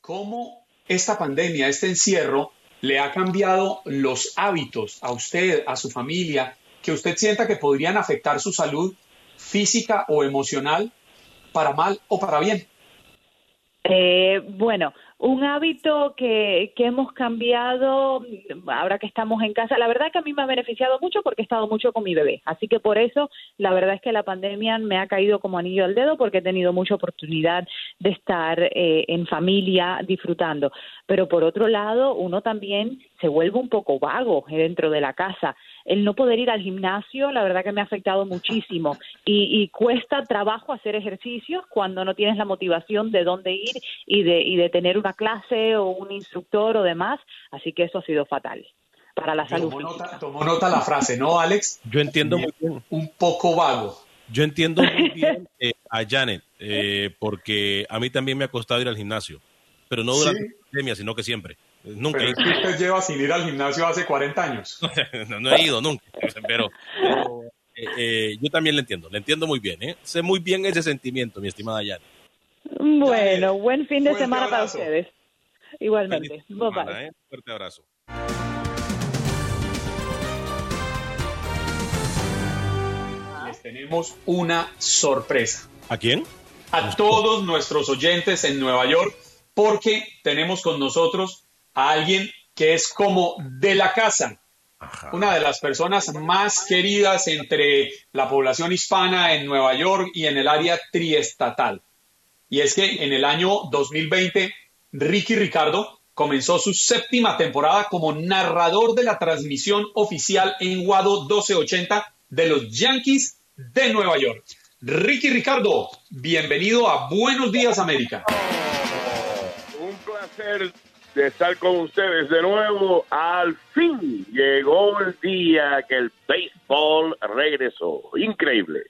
¿Cómo esta pandemia, este encierro, le ha cambiado los hábitos a usted, a su familia, que usted sienta que podrían afectar su salud física o emocional para mal o para bien? Eh, bueno, un hábito que, que hemos cambiado ahora que estamos en casa, la verdad que a mí me ha beneficiado mucho porque he estado mucho con mi bebé, así que por eso la verdad es que la pandemia me ha caído como anillo al dedo porque he tenido mucha oportunidad de estar eh, en familia disfrutando, pero por otro lado uno también se vuelve un poco vago dentro de la casa. El no poder ir al gimnasio, la verdad que me ha afectado muchísimo. Y, y cuesta trabajo hacer ejercicios cuando no tienes la motivación de dónde ir y de, y de tener una clase o un instructor o demás. Así que eso ha sido fatal para la salud. Tomó nota, tomó nota la frase, ¿no, Alex? Yo entiendo muy bien. Un poco vago. Yo entiendo muy bien eh, a Janet, eh, porque a mí también me ha costado ir al gimnasio, pero no durante Sí. la pandemia, sino que siempre. Nunca Pero es que usted lleva sin ir al gimnasio hace 40 años. no, no he ido nunca, pero, pero, eh, eh, yo también le entiendo, le entiendo muy bien, ¿eh? Sé muy bien ese sentimiento, mi estimada Janet. Bueno, buen fin de fuerte semana para ustedes. Igualmente. Bye semana, ¿eh? Fuerte abrazo. Les tenemos una sorpresa. ¿A quién? A todos nuestros oyentes en Nueva York, porque tenemos con nosotros a alguien que es como de la casa. Una de las personas más queridas entre la población hispana en Nueva York y en el área triestatal. Y es que en el año 2020, Ricky Ricardo comenzó su séptima temporada como narrador de la transmisión oficial en Guado 1280 de los Yankees de Nueva York. Ricky Ricardo, bienvenido a Buenos Días América. Un placer de estar con ustedes de nuevo. Al fin llegó el día que el béisbol regresó. Increíble.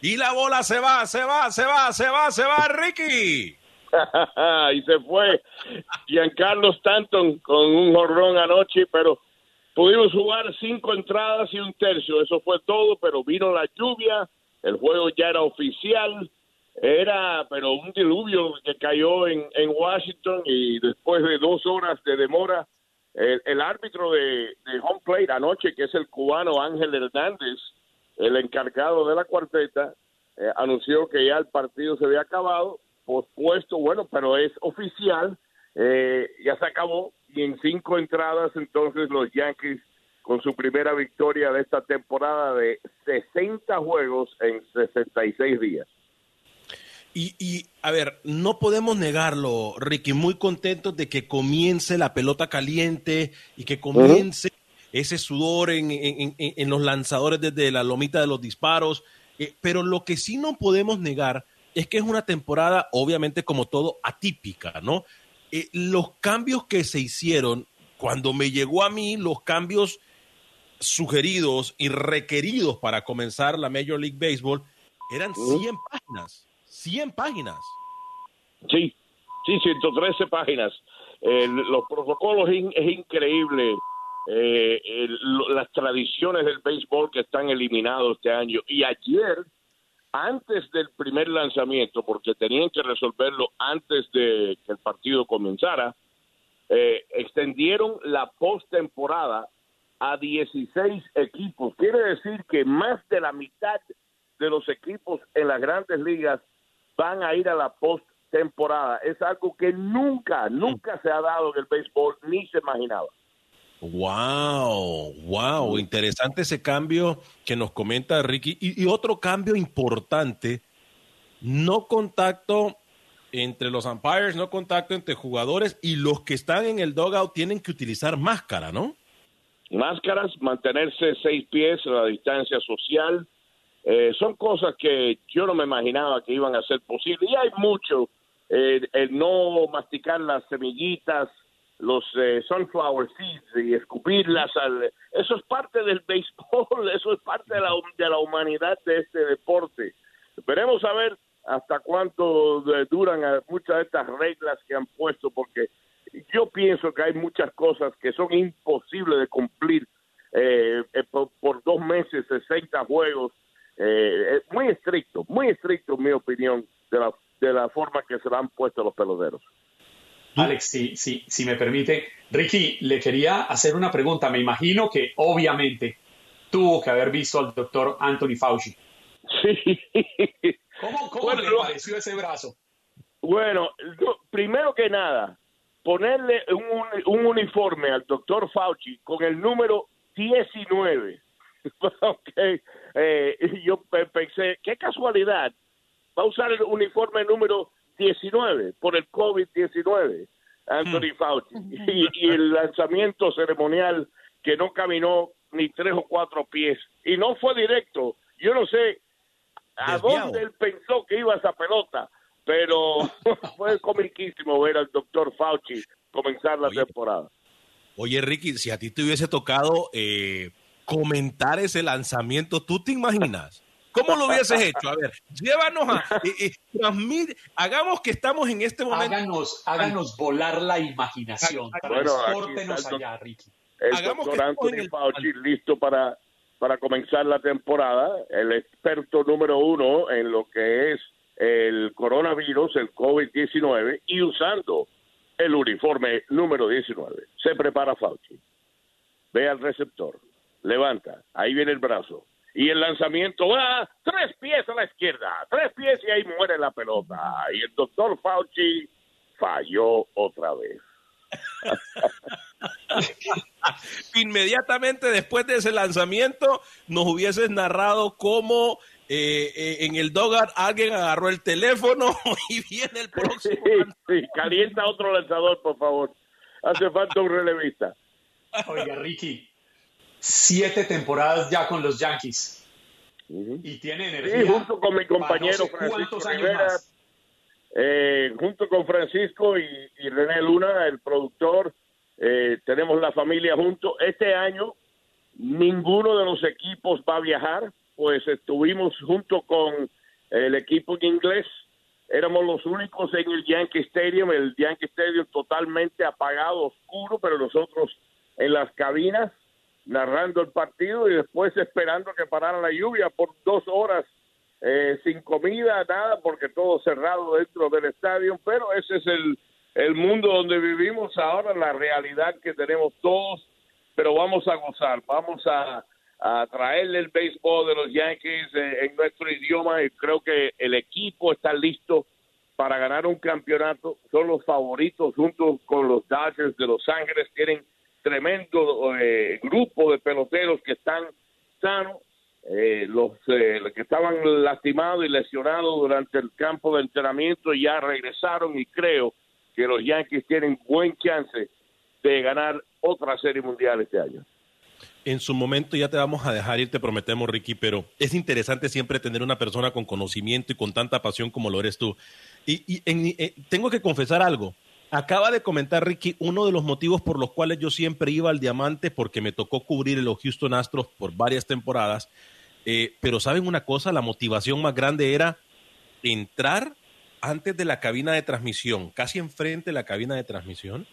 Y la bola se va, se va, se va, se va, se va, Ricky. y se fue Giancarlo Stanton con un jorrón anoche, pero pudimos jugar cinco entradas y un tercio. Eso fue todo, pero vino la lluvia, el juego ya era oficial. Era, pero un diluvio que cayó en, en Washington y después de dos horas de demora, el, árbitro de, de home plate anoche, que es el cubano Ángel Hernández, el encargado de la cuarteta, eh, anunció que ya el partido se había acabado, pospuesto, bueno, pero es oficial, eh, ya se acabó y en cinco entradas entonces los Yankees con su primera victoria de esta temporada de 60 juegos en 66 días. Y, y, a ver, no podemos negarlo, Ricky, muy contentos de que comience la pelota caliente y que comience ese sudor en, en- en- en los lanzadores desde la lomita de los disparos. Eh, pero lo que sí no podemos negar es que es una temporada, obviamente, como todo, atípica, ¿no? Eh, los cambios que se hicieron, cuando me llegó a mí, los cambios sugeridos y requeridos para comenzar la Major League Baseball, eran 100 páginas. 100 páginas. Sí, sí, 113 páginas. Eh, los protocolos in- es increíble. eh, las tradiciones del béisbol que están eliminados este año. Y ayer, antes del primer lanzamiento, porque tenían que resolverlo antes de que el partido comenzara, eh, extendieron la postemporada a 16 equipos. Quiere decir que más de la mitad de los equipos en las grandes ligas van a ir a la postemporada. Es algo que nunca, nunca se ha dado en el béisbol, ni se imaginaba. Wow, wow, interesante ese cambio que nos comenta Ricky. Y, y otro cambio importante, no contacto entre los umpires, no contacto entre jugadores y los que están en el dugout tienen que utilizar máscara, ¿no? Máscaras, mantenerse seis pies a la distancia social, eh, son cosas que yo no me imaginaba que iban a ser posibles. Y hay mucho, eh, el no masticar las semillitas, los eh, sunflower seeds y escupirlas, al, eso es parte del béisbol, eso es parte de la, de la humanidad de este deporte. Veremos a ver hasta cuánto eh, duran eh, muchas de estas reglas que han puesto, porque yo pienso que hay muchas cosas que son imposibles de cumplir eh, por, por dos meses, 60 juegos. Eh, muy estricto, muy estricto, en mi opinión, de la, de la forma que se la han puesto los peloteros. Alex, si, si, si me permite, Ricky, le quería hacer una pregunta. Me imagino que obviamente tuvo que haber visto al doctor Anthony Fauci. Sí. ¿Cómo, cómo Bueno, le pareció ese brazo? Bueno, yo- primero que nada, ponerle un, un uniforme al doctor Fauci con el número 19. ok, eh, yo pe- pensé, qué casualidad, va a usar el uniforme número 19 por el COVID-19, Anthony Fauci. Y, y el lanzamiento ceremonial que no caminó ni tres o cuatro pies. Y no fue directo. Yo no sé a Desviado. dónde él pensó que iba esa pelota, pero fue comiquísimo ver al doctor Fauci comenzar la temporada. Oye, Ricky, si a ti te hubiese tocado eh, comentar ese lanzamiento, ¿tú te imaginas? ¿Cómo lo hubieses hecho? A ver, llévanos a... eh, eh, hagamos que estamos en este momento... Háganos, háganos volar la imaginación. Bueno, el allá, Ricky. el Hagamos doctor que Anthony Fauci listo para, para comenzar la temporada, el experto número uno en lo que es el coronavirus, el COVID-19, y usando el uniforme número 19. Se prepara Fauci. Ve al receptor, levanta, ahí viene el brazo. Y el lanzamiento va tres pies a la izquierda, tres pies y ahí muere la pelota. Y el doctor Fauci falló otra vez. Inmediatamente después de ese lanzamiento, nos hubieses narrado cómo eh, eh, en el Dogar alguien agarró el teléfono y viene el próximo. Sí, calienta otro lanzador, por favor. Hace falta un relevista. Oiga, Ricky, siete temporadas ya con los Yankees. Y tiene energía. Sí, junto con mi compañero no sé Francisco Rivera, eh, junto con Francisco y, y René Luna, el productor, eh, tenemos la familia juntos. Este año ninguno de los equipos va a viajar, pues estuvimos junto con el equipo en inglés. Éramos los únicos en el Yankee Stadium, el Yankee Stadium totalmente apagado, oscuro, pero nosotros en las cabinas narrando el partido y después esperando que parara la lluvia por dos horas eh, sin comida, nada, porque todo cerrado dentro del estadio, pero ese es el, el mundo donde vivimos ahora, la realidad que tenemos todos, pero vamos a gozar, vamos a, a traerle el béisbol de los Yankees eh, en nuestro idioma y creo que el equipo está listo para ganar un campeonato, son los favoritos junto con los Dodgers de Los Ángeles, tienen tremendo eh, grupo de peloteros que están sanos, eh, los, eh, que estaban lastimados y lesionados durante el campo de entrenamiento ya regresaron y creo que los Yankees tienen buen chance de ganar otra serie mundial este año. En su momento ya te vamos a dejar ir, te prometemos, Ricky, pero es interesante siempre tener una persona con conocimiento y con tanta pasión como lo eres tú. Y, y en- eh, tengo que confesar algo. Acaba de comentar Ricky uno de los motivos por los cuales yo siempre iba al Diamante, porque me tocó cubrir los Houston Astros por varias temporadas. Eh, pero saben una cosa, la motivación más grande era entrar antes de la cabina de transmisión, casi enfrente de la cabina de transmisión,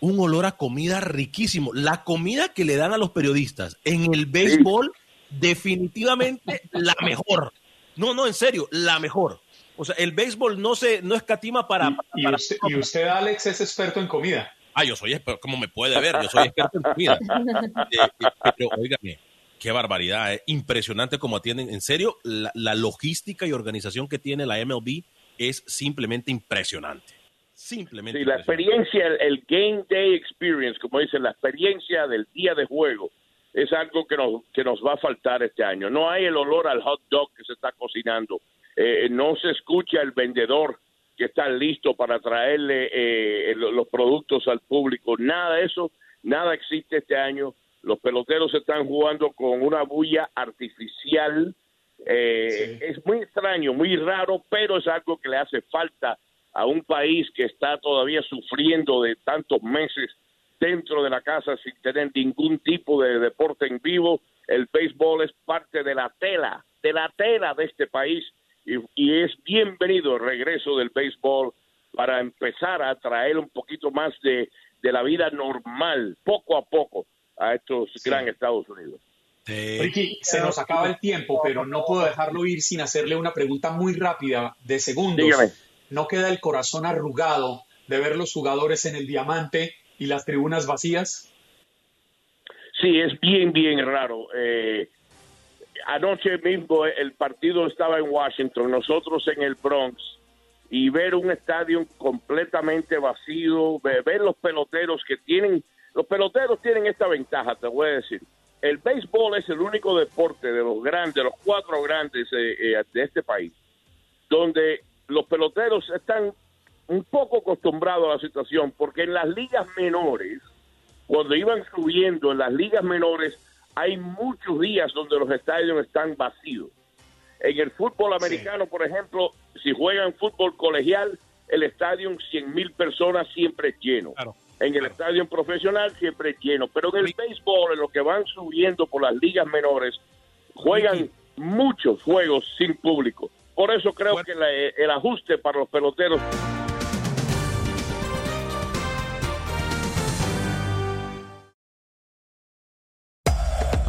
un olor a comida riquísimo. La comida que le dan a los periodistas en el béisbol, definitivamente la mejor. No, no, en serio, la mejor. O sea, el béisbol no se no escatima para. Y para- usted, y usted, Alex, es experto en comida. Ah, yo soy experto, como me puede ver, yo soy experto en comida. Eh, eh, pero óigame, qué barbaridad, eh. impresionante como atienden. En serio, la, la logística y organización que tiene la MLB es simplemente impresionante. Simplemente. Sí, la experiencia, el, el game day experience, como dicen, la experiencia del día de juego, es algo que nos, que nos va a faltar este año. No hay el olor al hot dog que se está cocinando. Eh, no se escucha el vendedor que está listo para traerle eh, lo- los productos al público. Nada de eso, nada existe este año. Los peloteros están jugando con una bulla artificial. Eh, Es muy extraño, muy raro, pero es algo que le hace falta a un país que está todavía sufriendo de tantos meses dentro de la casa sin tener ningún tipo de deporte en vivo. El béisbol es parte de la tela, de la tela de este país y, y es bienvenido el regreso del béisbol para empezar a traer un poquito más de, de la vida normal, poco a poco, a estos gran Estados Unidos. Ricky, se nos acaba el tiempo, pero no puedo dejarlo ir sin hacerle una pregunta muy rápida de segundos. Dígame. ¿No queda el corazón arrugado de ver los jugadores en el diamante y las tribunas vacías? Sí, es bien, bien raro. Eh, anoche mismo el partido estaba en Washington, nosotros en el Bronx, y ver un estadio completamente vacío, ve- ver los peloteros que tienen, los peloteros tienen esta ventaja, te voy a decir. El béisbol es el único deporte de los grandes, de los cuatro grandes eh, eh, de este país, donde los peloteros están un poco acostumbrados a la situación, porque en las ligas menores, cuando iban subiendo en las ligas menores, hay muchos días donde los estadios están vacíos. En el fútbol americano, por ejemplo, si juegan fútbol colegial, el estadio 100 mil personas siempre es lleno. en el estadio profesional siempre es lleno. Pero en el béisbol, en lo que van subiendo por las ligas menores, juegan muchos juegos sin público. Por eso creo que el ajuste para los peloteros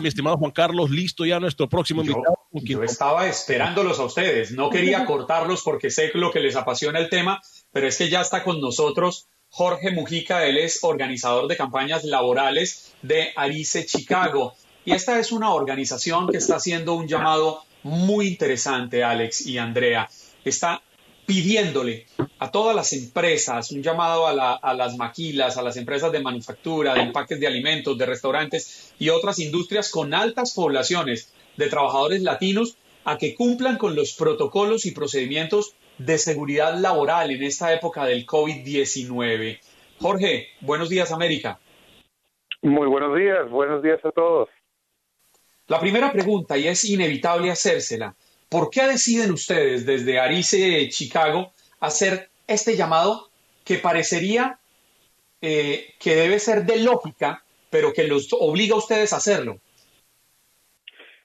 Mi estimado Juan Carlos, listo ya nuestro próximo invitado. Yo estaba esperándolos a ustedes, no quería cortarlos porque sé lo que les apasiona el tema, pero es que ya está con nosotros Jorge Mujica, él es organizador de campañas laborales de Arice Chicago. Y esta es una organización que está haciendo un llamado muy interesante, Alex y Andrea. Está pidiéndole a todas las empresas, un llamado a, las maquilas, a las empresas de manufactura, de empaques de alimentos, de restaurantes y otras industrias con altas poblaciones de trabajadores latinos a que cumplan con los protocolos y procedimientos de seguridad laboral en esta época del COVID-19. Jorge, buenos días América. Muy buenos días, buenos días a todos. La primera pregunta, y es inevitable hacérsela, ¿Por qué deciden ustedes desde Arice, Chicago, hacer este llamado que parecería eh, que debe ser de lógica, pero que los obliga a ustedes a hacerlo?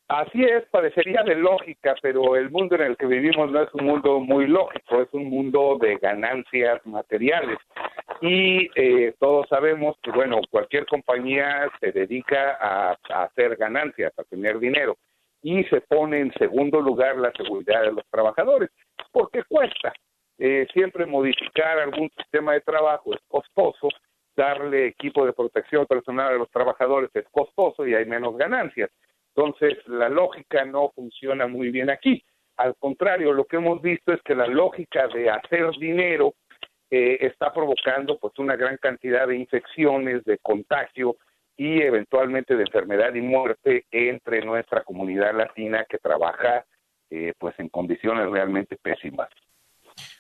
Así es, parecería de lógica, pero el mundo en el que vivimos no es un mundo muy lógico, es un mundo de ganancias materiales. Y eh, todos sabemos que, bueno, cualquier compañía se dedica a hacer ganancias, a tener dinero y se pone en segundo lugar la seguridad de los trabajadores, porque cuesta. Eh, siempre modificar algún sistema de trabajo es costoso, darle equipo de protección personal a los trabajadores es costoso y hay menos ganancias. Entonces, la lógica no funciona muy bien aquí. Al contrario, lo que hemos visto es que la lógica de hacer dinero eh, está provocando pues una gran cantidad de infecciones, de contagio, y eventualmente de enfermedad y muerte entre nuestra comunidad latina que trabaja eh, pues en condiciones realmente pésimas.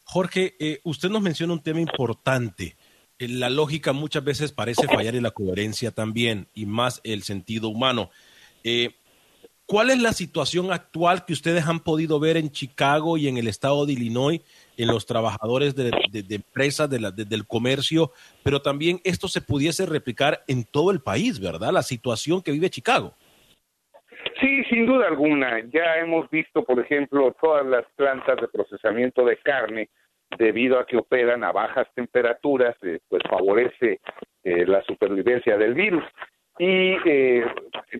Jorge, eh, usted nos menciona un tema importante. Eh, la lógica muchas veces parece fallar y la coherencia también, y más el sentido humano. ¿Cuál es la situación actual que ustedes han podido ver en Chicago y en el estado de Illinois en los trabajadores de, empresas, del comercio, pero también esto se pudiese replicar en todo el país, ¿verdad? La situación que vive Chicago. Sí, sin duda alguna. Ya hemos visto, por ejemplo, todas las plantas de procesamiento de carne, debido a que operan a bajas temperaturas, eh, pues favorece eh, la supervivencia del virus y eh,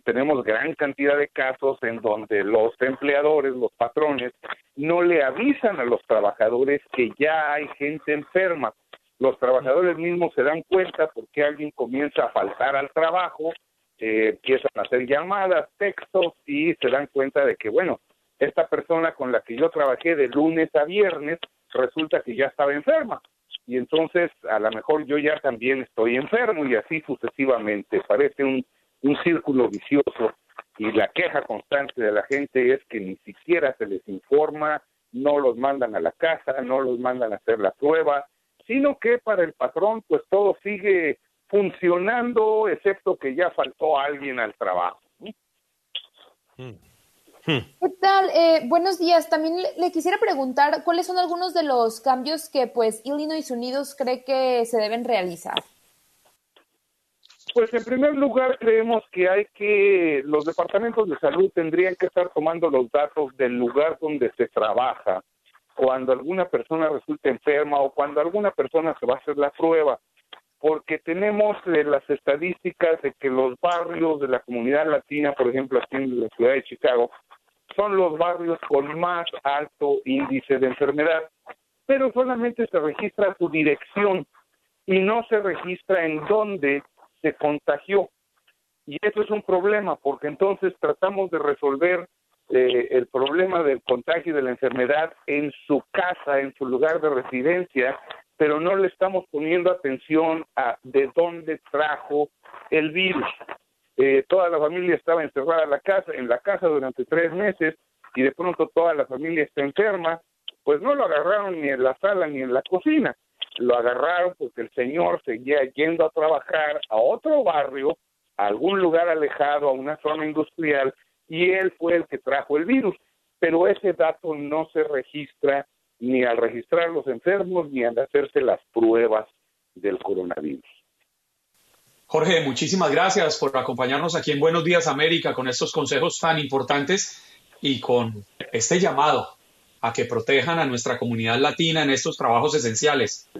tenemos gran cantidad de casos en donde los empleadores, los patrones, no le avisan a los trabajadores que ya hay gente enferma. Los trabajadores mismos se dan cuenta porque alguien comienza a faltar al trabajo, eh, empiezan a hacer llamadas, textos y se dan cuenta de que, bueno, esta persona con la que yo trabajé de lunes a viernes resulta que ya estaba enferma y entonces a lo mejor yo ya también estoy enfermo y así sucesivamente. Parece un, un círculo vicioso y la queja constante de la gente es que ni siquiera se les informa, no los mandan a la casa, no los mandan a hacer la prueba, sino que para el patrón pues todo sigue funcionando excepto que ya faltó alguien al trabajo. Mm. Hmm. ¿Qué tal? Eh, buenos días. También le, quisiera preguntar cuáles son algunos de los cambios que pues Illinois Unidos cree que se deben realizar. Pues en primer lugar creemos que hay que los departamentos de salud tendrían que estar tomando los datos del lugar donde se trabaja cuando alguna persona resulta enferma o cuando alguna persona se va a hacer la prueba porque tenemos eh, las estadísticas de que los barrios de la comunidad latina, por ejemplo, aquí en la ciudad de Chicago, son los barrios con más alto índice de enfermedad. pero solamente se registra su dirección y no se registra en dónde se contagió. Y eso es un problema, porque entonces tratamos de resolver eh, el problema del contagio de la enfermedad en su casa, en su lugar de residencia, pero no le estamos poniendo atención a de dónde trajo el virus. Eh, toda la familia estaba encerrada en la casa, en la casa durante tres meses y de pronto toda la familia está enferma, pues no lo agarraron ni en la sala ni en la cocina, lo agarraron porque el señor seguía yendo a trabajar a otro barrio, a algún lugar alejado, a una zona industrial, y él fue el que trajo el virus. Pero ese dato no se registra ni al registrar los enfermos ni al hacerse las pruebas del coronavirus. Jorge, muchísimas gracias por acompañarnos aquí en Buenos Días América con estos consejos tan importantes y con este llamado a que protejan a nuestra comunidad latina en estos trabajos esenciales.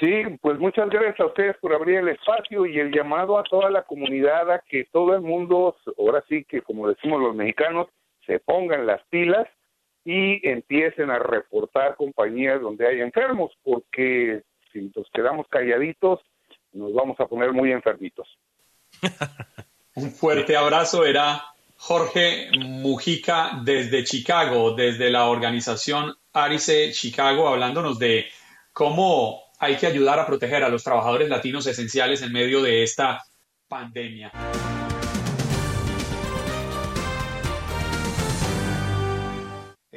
Sí, pues muchas gracias a ustedes por abrir el espacio y el llamado a toda la comunidad a que todo el mundo, ahora sí que como decimos los mexicanos, se pongan las pilas y empiecen a reportar compañías donde hay enfermos, porque si nos quedamos calladitos, nos vamos a poner muy enfermitos. Un fuerte abrazo era Jorge Mujica desde Chicago, desde la organización Arice Chicago, hablándonos de cómo hay que ayudar a proteger a los trabajadores latinos esenciales en medio de esta pandemia.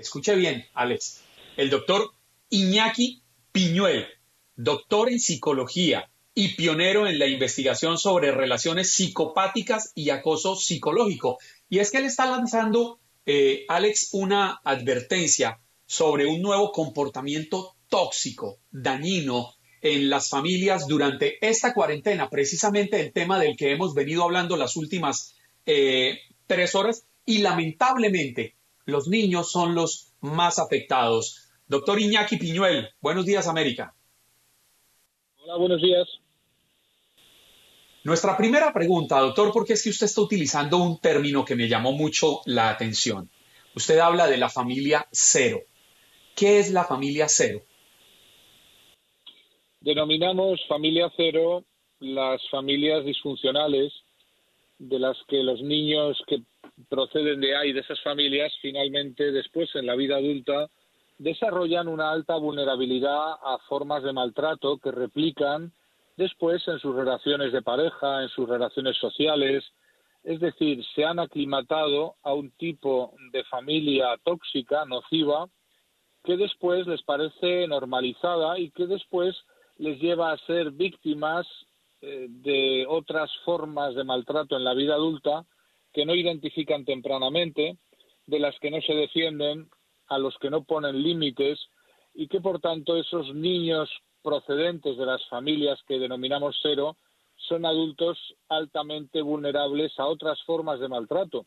Escuche bien, Alex. El doctor Iñaki Piñuel, doctor en psicología y pionero en la investigación sobre relaciones psicopáticas y acoso psicológico, y es que él está lanzando, eh, Alex, una advertencia sobre un nuevo comportamiento tóxico, dañino en las familias durante esta cuarentena, precisamente el tema del que hemos venido hablando las últimas eh, tres horas, y lamentablemente los niños son los más afectados. Doctor Iñaki Piñuel, buenos días América. Hola, buenos días. Nuestra primera pregunta, doctor, porque es que usted está utilizando un término que me llamó mucho la atención. Usted habla de la familia cero. ¿Qué es la familia cero? Denominamos familia cero las familias disfuncionales de las que los niños que proceden de ahí, de esas familias, finalmente después en la vida adulta desarrollan una alta vulnerabilidad a formas de maltrato que replican después en sus relaciones de pareja, en sus relaciones sociales, es decir, se han aclimatado a un tipo de familia tóxica, nociva, que después les parece normalizada y que después les lleva a ser víctimas eh, de otras formas de maltrato en la vida adulta que no identifican tempranamente, de las que no se defienden, a los que no ponen límites y que por tanto esos niños procedentes de las familias que denominamos cero son adultos altamente vulnerables a otras formas de maltrato,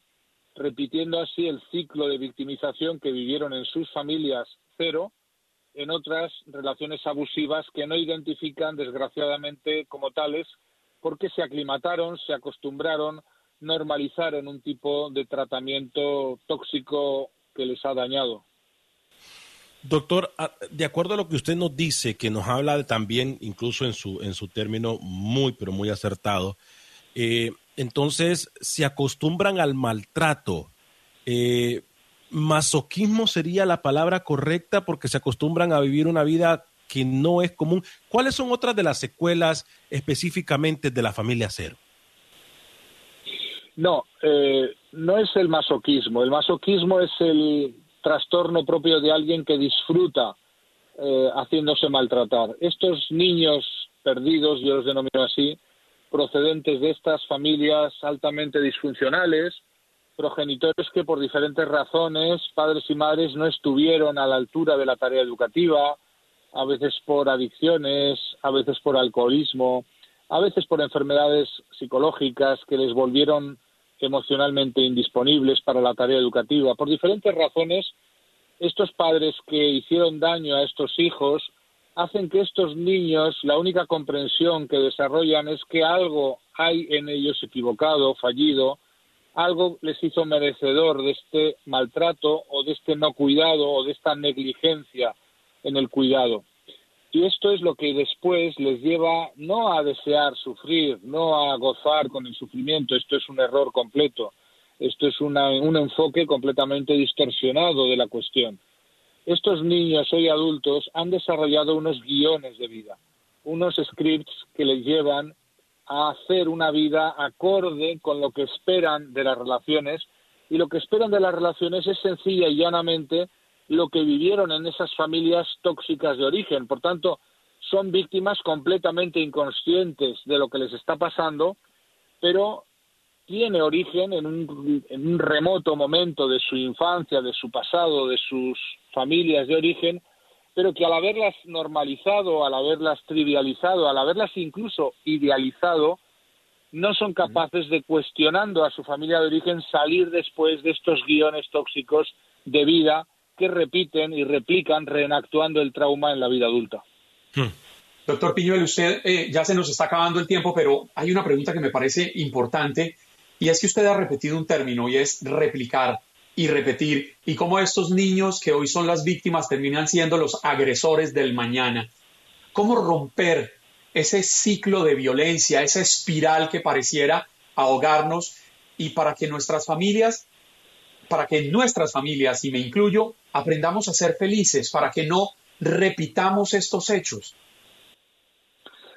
repitiendo así el ciclo de victimización que vivieron en sus familias cero en otras relaciones abusivas que no identifican desgraciadamente como tales porque se aclimataron, se acostumbraron, normalizaron un tipo de tratamiento tóxico que les ha dañado. Doctor, de acuerdo a lo que usted nos dice, que nos habla también, incluso en su, en su término muy, pero muy acertado, eh, entonces se acostumbran al maltrato. Eh, masoquismo sería la palabra correcta porque se acostumbran a vivir una vida que no es común. ¿Cuáles son otras de las secuelas específicamente de la familia cero? No, eh, no es el masoquismo. El masoquismo es el trastorno propio de alguien que disfruta eh, haciéndose maltratar. Estos niños perdidos, yo los denomino así, procedentes de estas familias altamente disfuncionales, progenitores que por diferentes razones, padres y madres, no estuvieron a la altura de la tarea educativa, a veces por adicciones, a veces por alcoholismo, a veces por enfermedades psicológicas que les volvieron emocionalmente indisponibles para la tarea educativa. Por diferentes razones, estos padres que hicieron daño a estos hijos hacen que estos niños la única comprensión que desarrollan es que algo hay en ellos equivocado, fallido, algo les hizo merecedor de este maltrato o de este no cuidado o de esta negligencia en el cuidado. Y esto es lo que después les lleva no a desear sufrir, no a gozar con el sufrimiento, esto es un error completo, esto es un enfoque completamente distorsionado de la cuestión. Estos niños hoy adultos han desarrollado unos guiones de vida, unos scripts que les llevan a hacer una vida acorde con lo que esperan de las relaciones y lo que esperan de las relaciones es sencilla y llanamente lo que vivieron en esas familias tóxicas de origen. Por tanto, son víctimas completamente inconscientes de lo que les está pasando, pero tiene origen en un, en un remoto momento de su infancia, de su pasado, de sus familias de origen, pero que al haberlas normalizado, al haberlas trivializado, al haberlas incluso idealizado, no son capaces de, cuestionando a su familia de origen, salir después de estos guiones tóxicos de vida que repiten y replican reenactuando el trauma en la vida adulta. Hmm. Doctor Piñuel, usted eh, ya se nos está acabando el tiempo, pero hay una pregunta que me parece importante y es que usted ha repetido un término y es replicar y repetir y cómo estos niños que hoy son las víctimas terminan siendo los agresores del mañana. ¿Cómo romper ese ciclo de violencia, esa espiral que pareciera ahogarnos y para que nuestras familias, para que nuestras familias, y me incluyo, aprendamos a ser felices para que no repitamos estos hechos?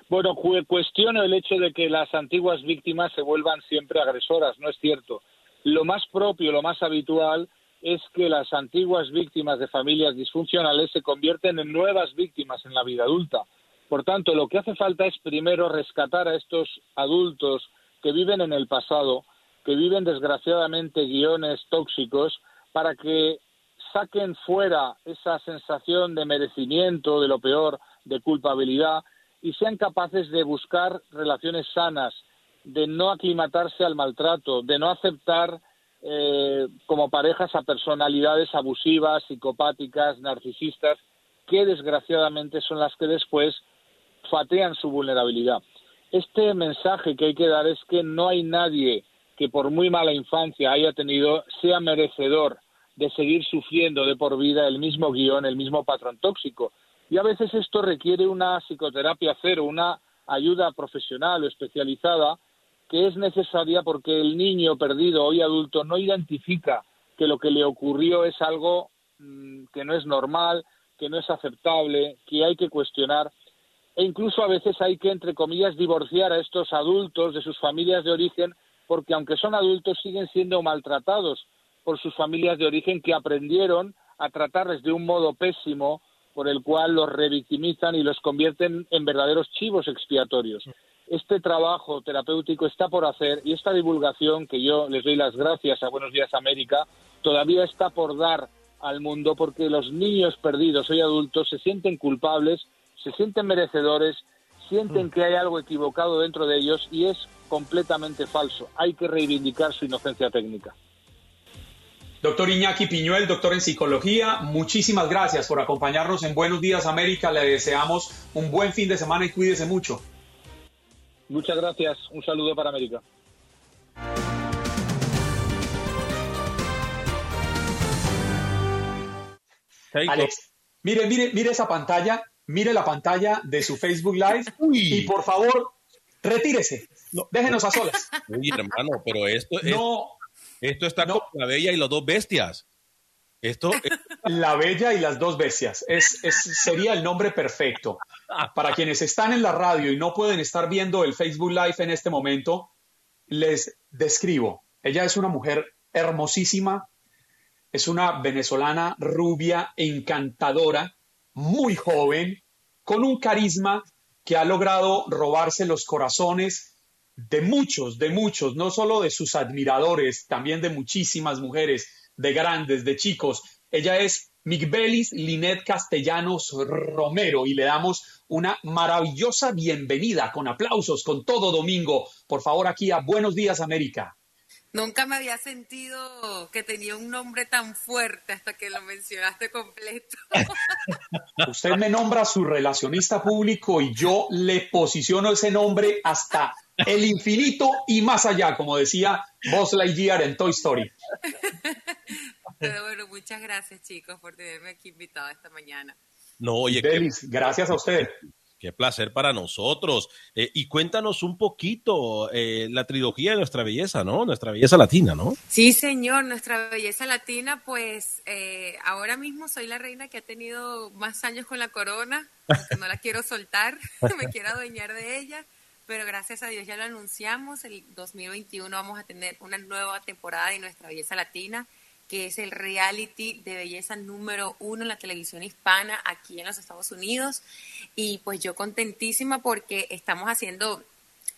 Bueno, cuestiono el hecho de que las antiguas víctimas se vuelvan siempre agresoras, no es cierto. Lo más propio, lo más habitual es que las antiguas víctimas de familias disfuncionales se convierten en nuevas víctimas en la vida adulta. Por tanto, lo que hace falta es primero rescatar a estos adultos que viven en el pasado, que viven desgraciadamente guiones tóxicos, para que saquen fuera esa sensación de merecimiento, de lo peor, de culpabilidad, y sean capaces de buscar relaciones sanas, de no aclimatarse al maltrato, de no aceptar eh, como parejas a personalidades abusivas, psicopáticas, narcisistas, que desgraciadamente son las que después fatean su vulnerabilidad. Este mensaje que hay que dar es que no hay nadie que por muy mala infancia haya tenido sea merecedor de seguir sufriendo de por vida el mismo guion, el mismo patrón tóxico. Y a veces esto requiere una psicoterapia cero, una ayuda profesional o especializada que es necesaria porque el niño perdido hoy adulto no identifica que lo que le ocurrió es algo mm, que no es normal, que no es aceptable, que hay que cuestionar e incluso a veces hay que, entre comillas, divorciar a estos adultos de sus familias de origen porque aunque son adultos siguen siendo maltratados por sus familias de origen que aprendieron a tratarles de un modo pésimo por el cual los revictimizan y los convierten en verdaderos chivos expiatorios. Este trabajo terapéutico está por hacer y esta divulgación, que yo les doy las gracias a Buenos Días América, todavía está por dar al mundo porque los niños perdidos hoy adultos se sienten culpables, se sienten merecedores, sienten mm. que hay algo equivocado dentro de ellos y es completamente falso. Hay que reivindicar su inocencia técnica. Doctor Iñaki Piñuel, doctor en psicología, muchísimas gracias por acompañarnos en Buenos Días América. Le deseamos un buen fin de semana y cuídese mucho. Muchas gracias. Un saludo para América. Alex, mire, mire, mire esa pantalla, mire la pantalla de su Facebook Live y por favor, retírese. Déjenos a solas. Uy, hermano, pero esto no, esto está como la bella y las dos bestias. Esto, La Bella y las dos bestias. Es, sería el nombre perfecto. Para quienes están en la radio y no pueden estar viendo el Facebook Live en este momento, les describo. Ella es una mujer hermosísima, es una venezolana rubia, encantadora, muy joven, con un carisma que ha logrado robarse los corazones de muchos, de muchos, no solo de sus admiradores, también de muchísimas mujeres, de grandes, de chicos. Ella es Migbelis Linet Castellanos Romero y le damos una maravillosa bienvenida con aplausos, con todo domingo. Por favor, aquí a Buenos Días América. Nunca me había sentido que tenía un nombre tan fuerte hasta que lo mencionaste completo. Usted me nombra su relacionista público y yo le posiciono ese nombre hasta el infinito y más allá, como decía Buzz Lightyear en Toy Story. Pero bueno, muchas gracias chicos por tenerme aquí invitado esta mañana. No, oye, Delis, gracias a usted. Qué placer para nosotros. Eh, y cuéntanos un poquito eh, la trilogía de nuestra belleza, ¿no? Nuestra belleza latina, ¿no? Sí, señor, nuestra belleza latina, pues eh, ahora mismo soy la reina que ha tenido más años con la corona, no la quiero soltar, me quiero adueñar de ella, pero gracias a Dios ya lo anunciamos, el 2021 vamos a tener una nueva temporada de nuestra belleza latina que es el reality de belleza número uno en la televisión hispana aquí en los Estados Unidos. Y pues yo contentísima porque estamos haciendo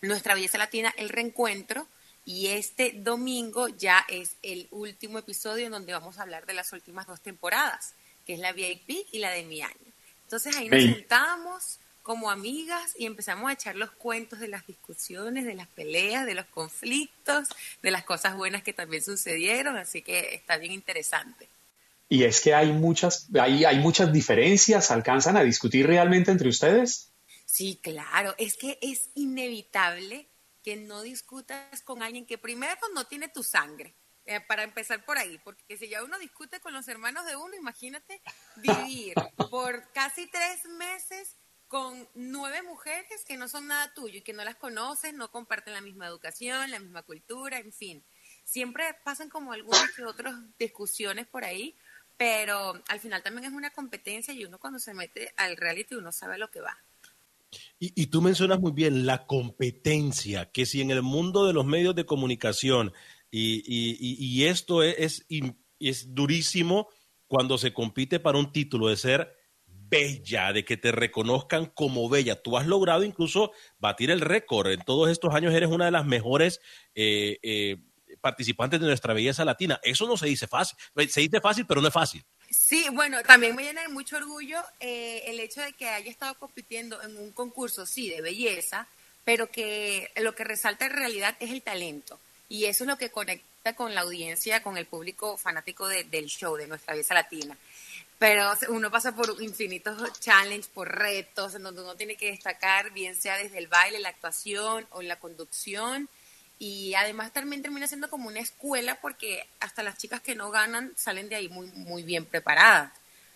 nuestra belleza latina, el reencuentro. Y este domingo ya es el último episodio en donde vamos a hablar de las últimas dos temporadas, que es la VIP y la de mi año. Entonces ahí nos sentamos como amigas y empezamos a echar los cuentos de las discusiones, de las peleas, de los conflictos, de las cosas buenas que también sucedieron, así que está bien interesante. Y es que hay muchas, hay, hay muchas diferencias, ¿alcanzan a discutir realmente entre ustedes? Sí, claro, es que es inevitable que no discutas con alguien que primero no tiene tu sangre, eh, para empezar por ahí, porque si ya uno discute con los hermanos de uno, imagínate vivir por casi tres meses con nueve mujeres que no son nada tuyo y que no las conoces, no comparten la misma educación, la misma cultura, en fin. Siempre pasan como algunas que otras discusiones por ahí, pero al final también es una competencia y uno cuando se mete al reality uno sabe lo que va. Y, tú mencionas muy bien la competencia, que si en el mundo de los medios de comunicación, y, y, y esto es, es, es durísimo cuando se compite para un título de ser bella, de que te reconozcan como bella. Tú has logrado incluso batir el récord. En todos estos años eres una de las mejores eh, eh, participantes de nuestra belleza latina. Eso no se dice fácil. Se dice fácil, pero no es fácil. Sí, bueno, también me llena de mucho orgullo eh, el hecho de que haya estado compitiendo en un concurso, sí, de belleza, pero que lo que resalta en realidad es el talento. Y eso es lo que conecta con la audiencia, con el público fanático del show, de nuestra belleza latina pero uno pasa por infinitos challenges, por retos, en donde uno tiene que destacar, bien sea desde el baile, la actuación o la conducción. Y además también termina siendo como una escuela porque hasta las chicas que no ganan salen de ahí muy, muy bien preparadas.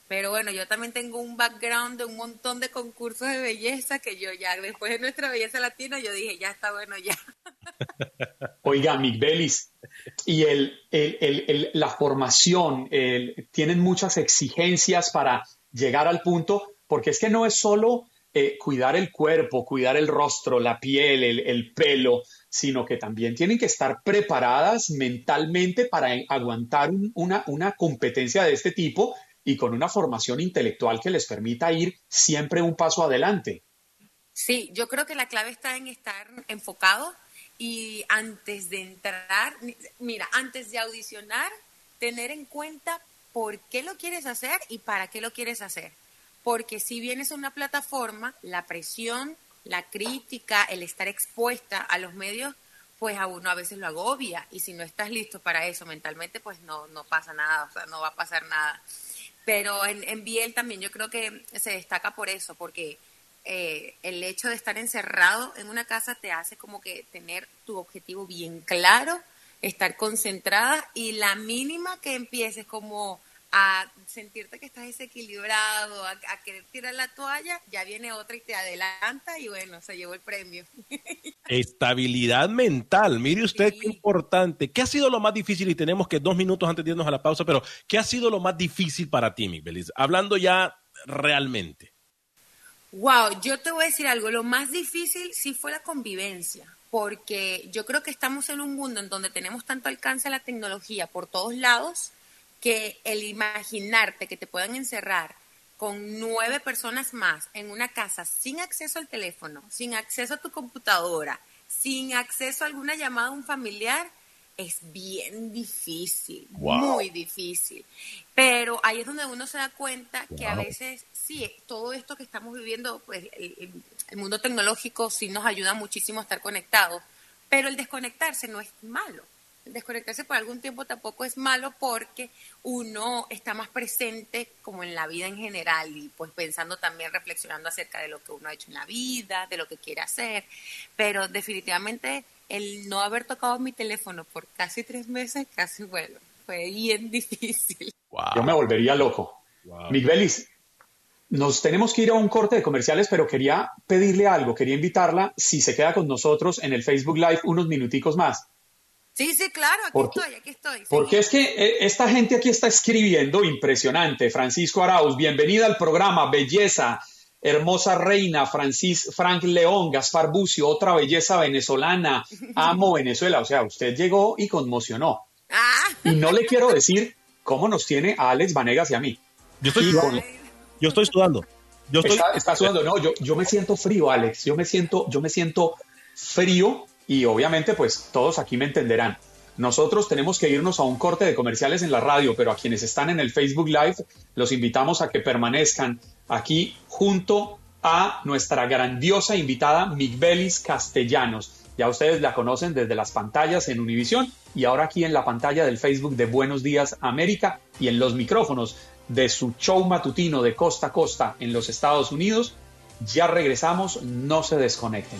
Pero bueno, yo también tengo un background de un montón de concursos de belleza que yo ya, después de nuestra belleza latina, yo dije, ya está bueno, ya. Oiga, Miguelis, y el, el, la formación, tienen muchas exigencias para llegar al punto, porque es que no es solo eh, cuidar el cuerpo, cuidar el rostro, la piel, el, pelo, sino que también tienen que estar preparadas mentalmente para aguantar una, una competencia de este tipo y con una formación intelectual que les permita ir siempre un paso adelante. Sí, yo creo que la clave está en estar enfocado y antes de entrar, mira, antes de audicionar, tener en cuenta por qué lo quieres hacer y para qué lo quieres hacer. Porque si vienes a una plataforma, la presión, la crítica, el estar expuesta a los medios, pues a uno a veces lo agobia. Y si no estás listo para eso mentalmente, pues no, no pasa nada, o sea, no va a pasar nada. Pero en, en Biel también yo creo que se destaca por eso, porque eh, el hecho de estar encerrado en una casa te hace como que tener tu objetivo bien claro, estar concentrada y la mínima que empieces como a sentirte que estás desequilibrado, a, querer tirar la toalla, ya viene otra y te adelanta y bueno, se llevó el premio. Estabilidad mental, mire usted qué importante. ¿Qué ha sido lo más difícil? Y tenemos que dos minutos antes de irnos a la pausa, pero ¿qué ha sido lo más difícil para ti, Miguel? Hablando ya realmente. Wow, yo te voy a decir algo, lo más difícil sí fue la convivencia, porque yo creo que estamos en un mundo en donde tenemos tanto alcance a la tecnología por todos lados que el imaginarte que te puedan encerrar con nueve personas más en una casa sin acceso al teléfono, sin acceso a tu computadora, sin acceso a alguna llamada a un familiar, es bien difícil, muy difícil. Pero ahí es donde uno se da cuenta que a veces, sí, todo esto que estamos viviendo, pues el, mundo tecnológico sí nos ayuda muchísimo a estar conectados, pero el desconectarse no es malo. Desconectarse por algún tiempo tampoco es malo porque uno está más presente como en la vida en general y pues pensando también, reflexionando acerca de lo que uno ha hecho en la vida, de lo que quiere hacer, pero definitivamente el no haber tocado mi teléfono por casi tres meses, casi bueno, fue bien difícil. Yo me volvería loco. Miguelis, nos tenemos que ir a un corte de comerciales, pero quería pedirle algo, quería invitarla si se queda con nosotros en el Facebook Live unos minuticos más. Sí, sí, claro, aquí estoy, aquí estoy. Porque es que eh, esta gente aquí está escribiendo impresionante. Francisco Arauz, bienvenida al programa, belleza, hermosa reina, Francis, Frank León, Gaspar Bucio, otra belleza venezolana, amo Venezuela. O sea, usted llegó y conmocionó. Ah. Y no le quiero decir cómo nos tiene a Alex Vanegas y a mí. Yo estoy, sudando. Yo estoy sudando. Yo estoy... Está, está sudando. No, yo, yo me siento frío, Alex. Yo me siento, yo me siento frío y obviamente pues todos aquí me entenderán. Nosotros tenemos que irnos a un corte de comerciales en la radio, pero a quienes están en el Facebook Live los invitamos a que permanezcan aquí junto a nuestra grandiosa invitada Migbelis Castellanos. Ya ustedes la conocen desde las pantallas en Univisión y ahora aquí en la pantalla del Facebook de Buenos Días América y en los micrófonos de su show matutino de costa a costa en los Estados Unidos. Ya regresamos, no se desconecten.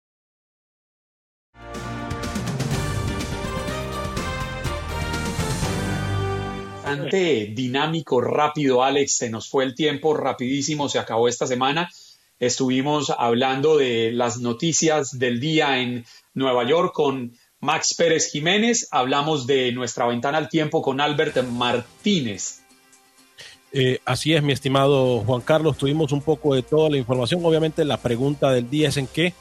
Bastante dinámico, rápido, Alex. Se nos fue el tiempo rapidísimo, se acabó esta semana. Estuvimos hablando de las noticias del día en Nueva York con Max Pérez Jiménez. Hablamos de nuestra ventana al tiempo con Albert Martínez. Eh, así es, mi estimado Juan Carlos. Tuvimos un poco de toda la información. Obviamente la pregunta del día es en qué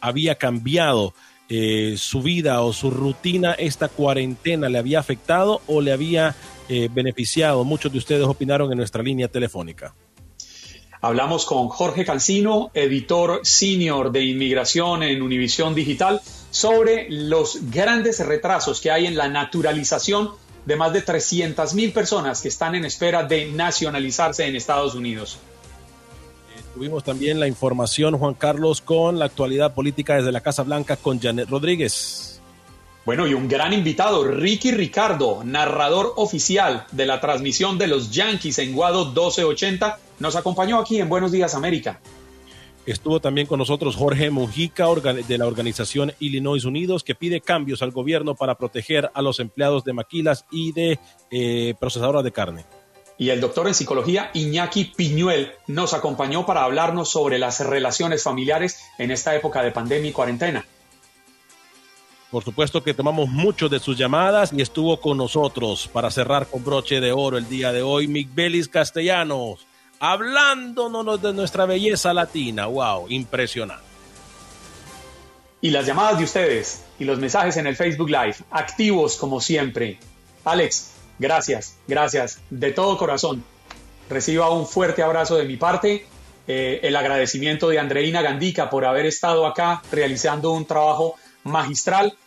había cambiado eh, su vida o su rutina esta cuarentena. ¿Le había afectado o le había eh, beneficiado? Muchos de ustedes opinaron en nuestra línea telefónica. Hablamos con Jorge Cancino, editor senior de inmigración en Univisión Digital, sobre los grandes retrasos que hay en la naturalización de más de 300 mil personas que están en espera de nacionalizarse en Estados Unidos. Tuvimos también la información, Juan Carlos, con la actualidad política desde la Casa Blanca con Janet Rodríguez. Bueno, y un gran invitado, Ricky Ricardo, narrador oficial de la transmisión de los Yankees en Guado 1280, nos acompañó aquí en Buenos Días América. Estuvo también con nosotros Jorge Mujica de la organización Illinois Unidos que pide cambios al gobierno para proteger a los empleados de maquilas y de eh, procesadoras de carne. Y el doctor en psicología Iñaki Piñuel nos acompañó para hablarnos sobre las relaciones familiares en esta época de pandemia y cuarentena. Por supuesto que tomamos muchos de sus llamadas y estuvo con nosotros para cerrar con broche de oro el día de hoy Miguelis Castellanos, hablándonos de nuestra belleza latina. ¡Wow! Impresionante. Y las llamadas de ustedes y los mensajes en el Facebook Live, activos como siempre. Alex, gracias, gracias, de todo corazón. Reciba un fuerte abrazo de mi parte. Eh, el agradecimiento de Andreina Gandica por haber estado acá realizando un trabajo magistral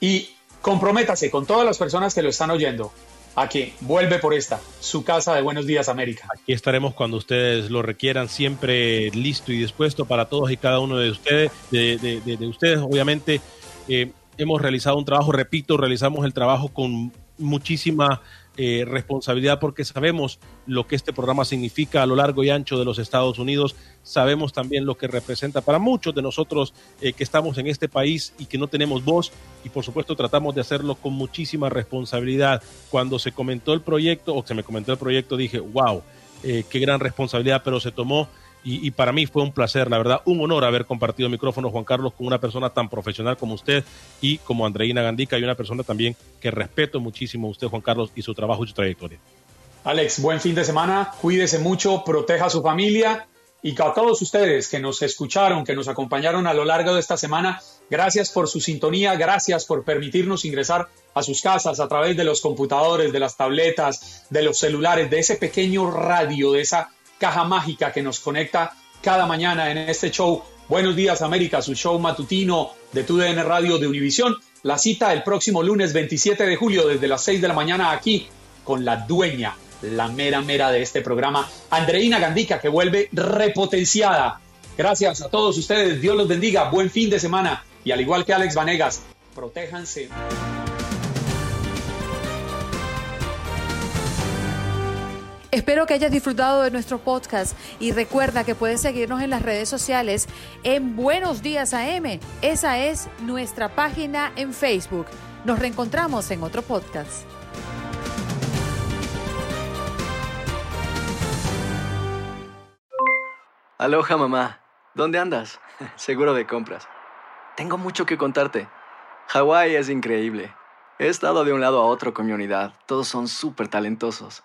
y comprométase con todas las personas que lo están oyendo a que vuelve por esta, su casa de Buenos Días América. Aquí estaremos cuando ustedes lo requieran, siempre listo y dispuesto para todos y cada uno de ustedes. De, de, de, de ustedes, obviamente, eh, hemos realizado un trabajo, repito, realizamos el trabajo con muchísima eh, responsabilidad porque sabemos lo que este programa significa a lo largo y ancho de los Estados Unidos, sabemos también lo que representa para muchos de nosotros eh, que estamos en este país y que no tenemos voz y por supuesto tratamos de hacerlo con muchísima responsabilidad. Cuando se comentó el proyecto o se me comentó el proyecto dije, wow, eh, qué gran responsabilidad, pero se tomó y, y, para mí fue un placer, la verdad, un honor haber compartido micrófono, Juan Carlos, con una persona tan profesional como usted y como Andreina Gandica y una persona también que respeto muchísimo a usted, Juan Carlos, y su trabajo y su trayectoria. Alex, buen fin de semana, cuídese mucho, proteja a su familia Y a todos ustedes que nos escucharon, que nos acompañaron a lo largo de esta semana, gracias por su sintonía, gracias por permitirnos ingresar a sus casas a través de los computadores, de las tabletas, de los celulares, de ese pequeño radio, de esa caja mágica que nos conecta cada mañana en este show. Buenos días América, su show matutino de TUDN Radio de Univisión. La cita el próximo lunes 27 de julio desde las 6 de la mañana aquí con la dueña la mera mera de este programa, Andreina Gandica, que vuelve repotenciada. Gracias a todos ustedes, Dios los bendiga, buen fin de semana y al igual que Alex Vanegas, protéjanse. Espero que hayas disfrutado de nuestro podcast y recuerda que puedes seguirnos en las redes sociales en Buenos Días AM. Esa es nuestra página en Facebook. Nos reencontramos en otro podcast. Aloha mamá, ¿dónde andas? Seguro de compras. Tengo mucho que contarte. Hawái es increíble. He estado de un lado a otro con mi unidad. Todos son súper talentosos.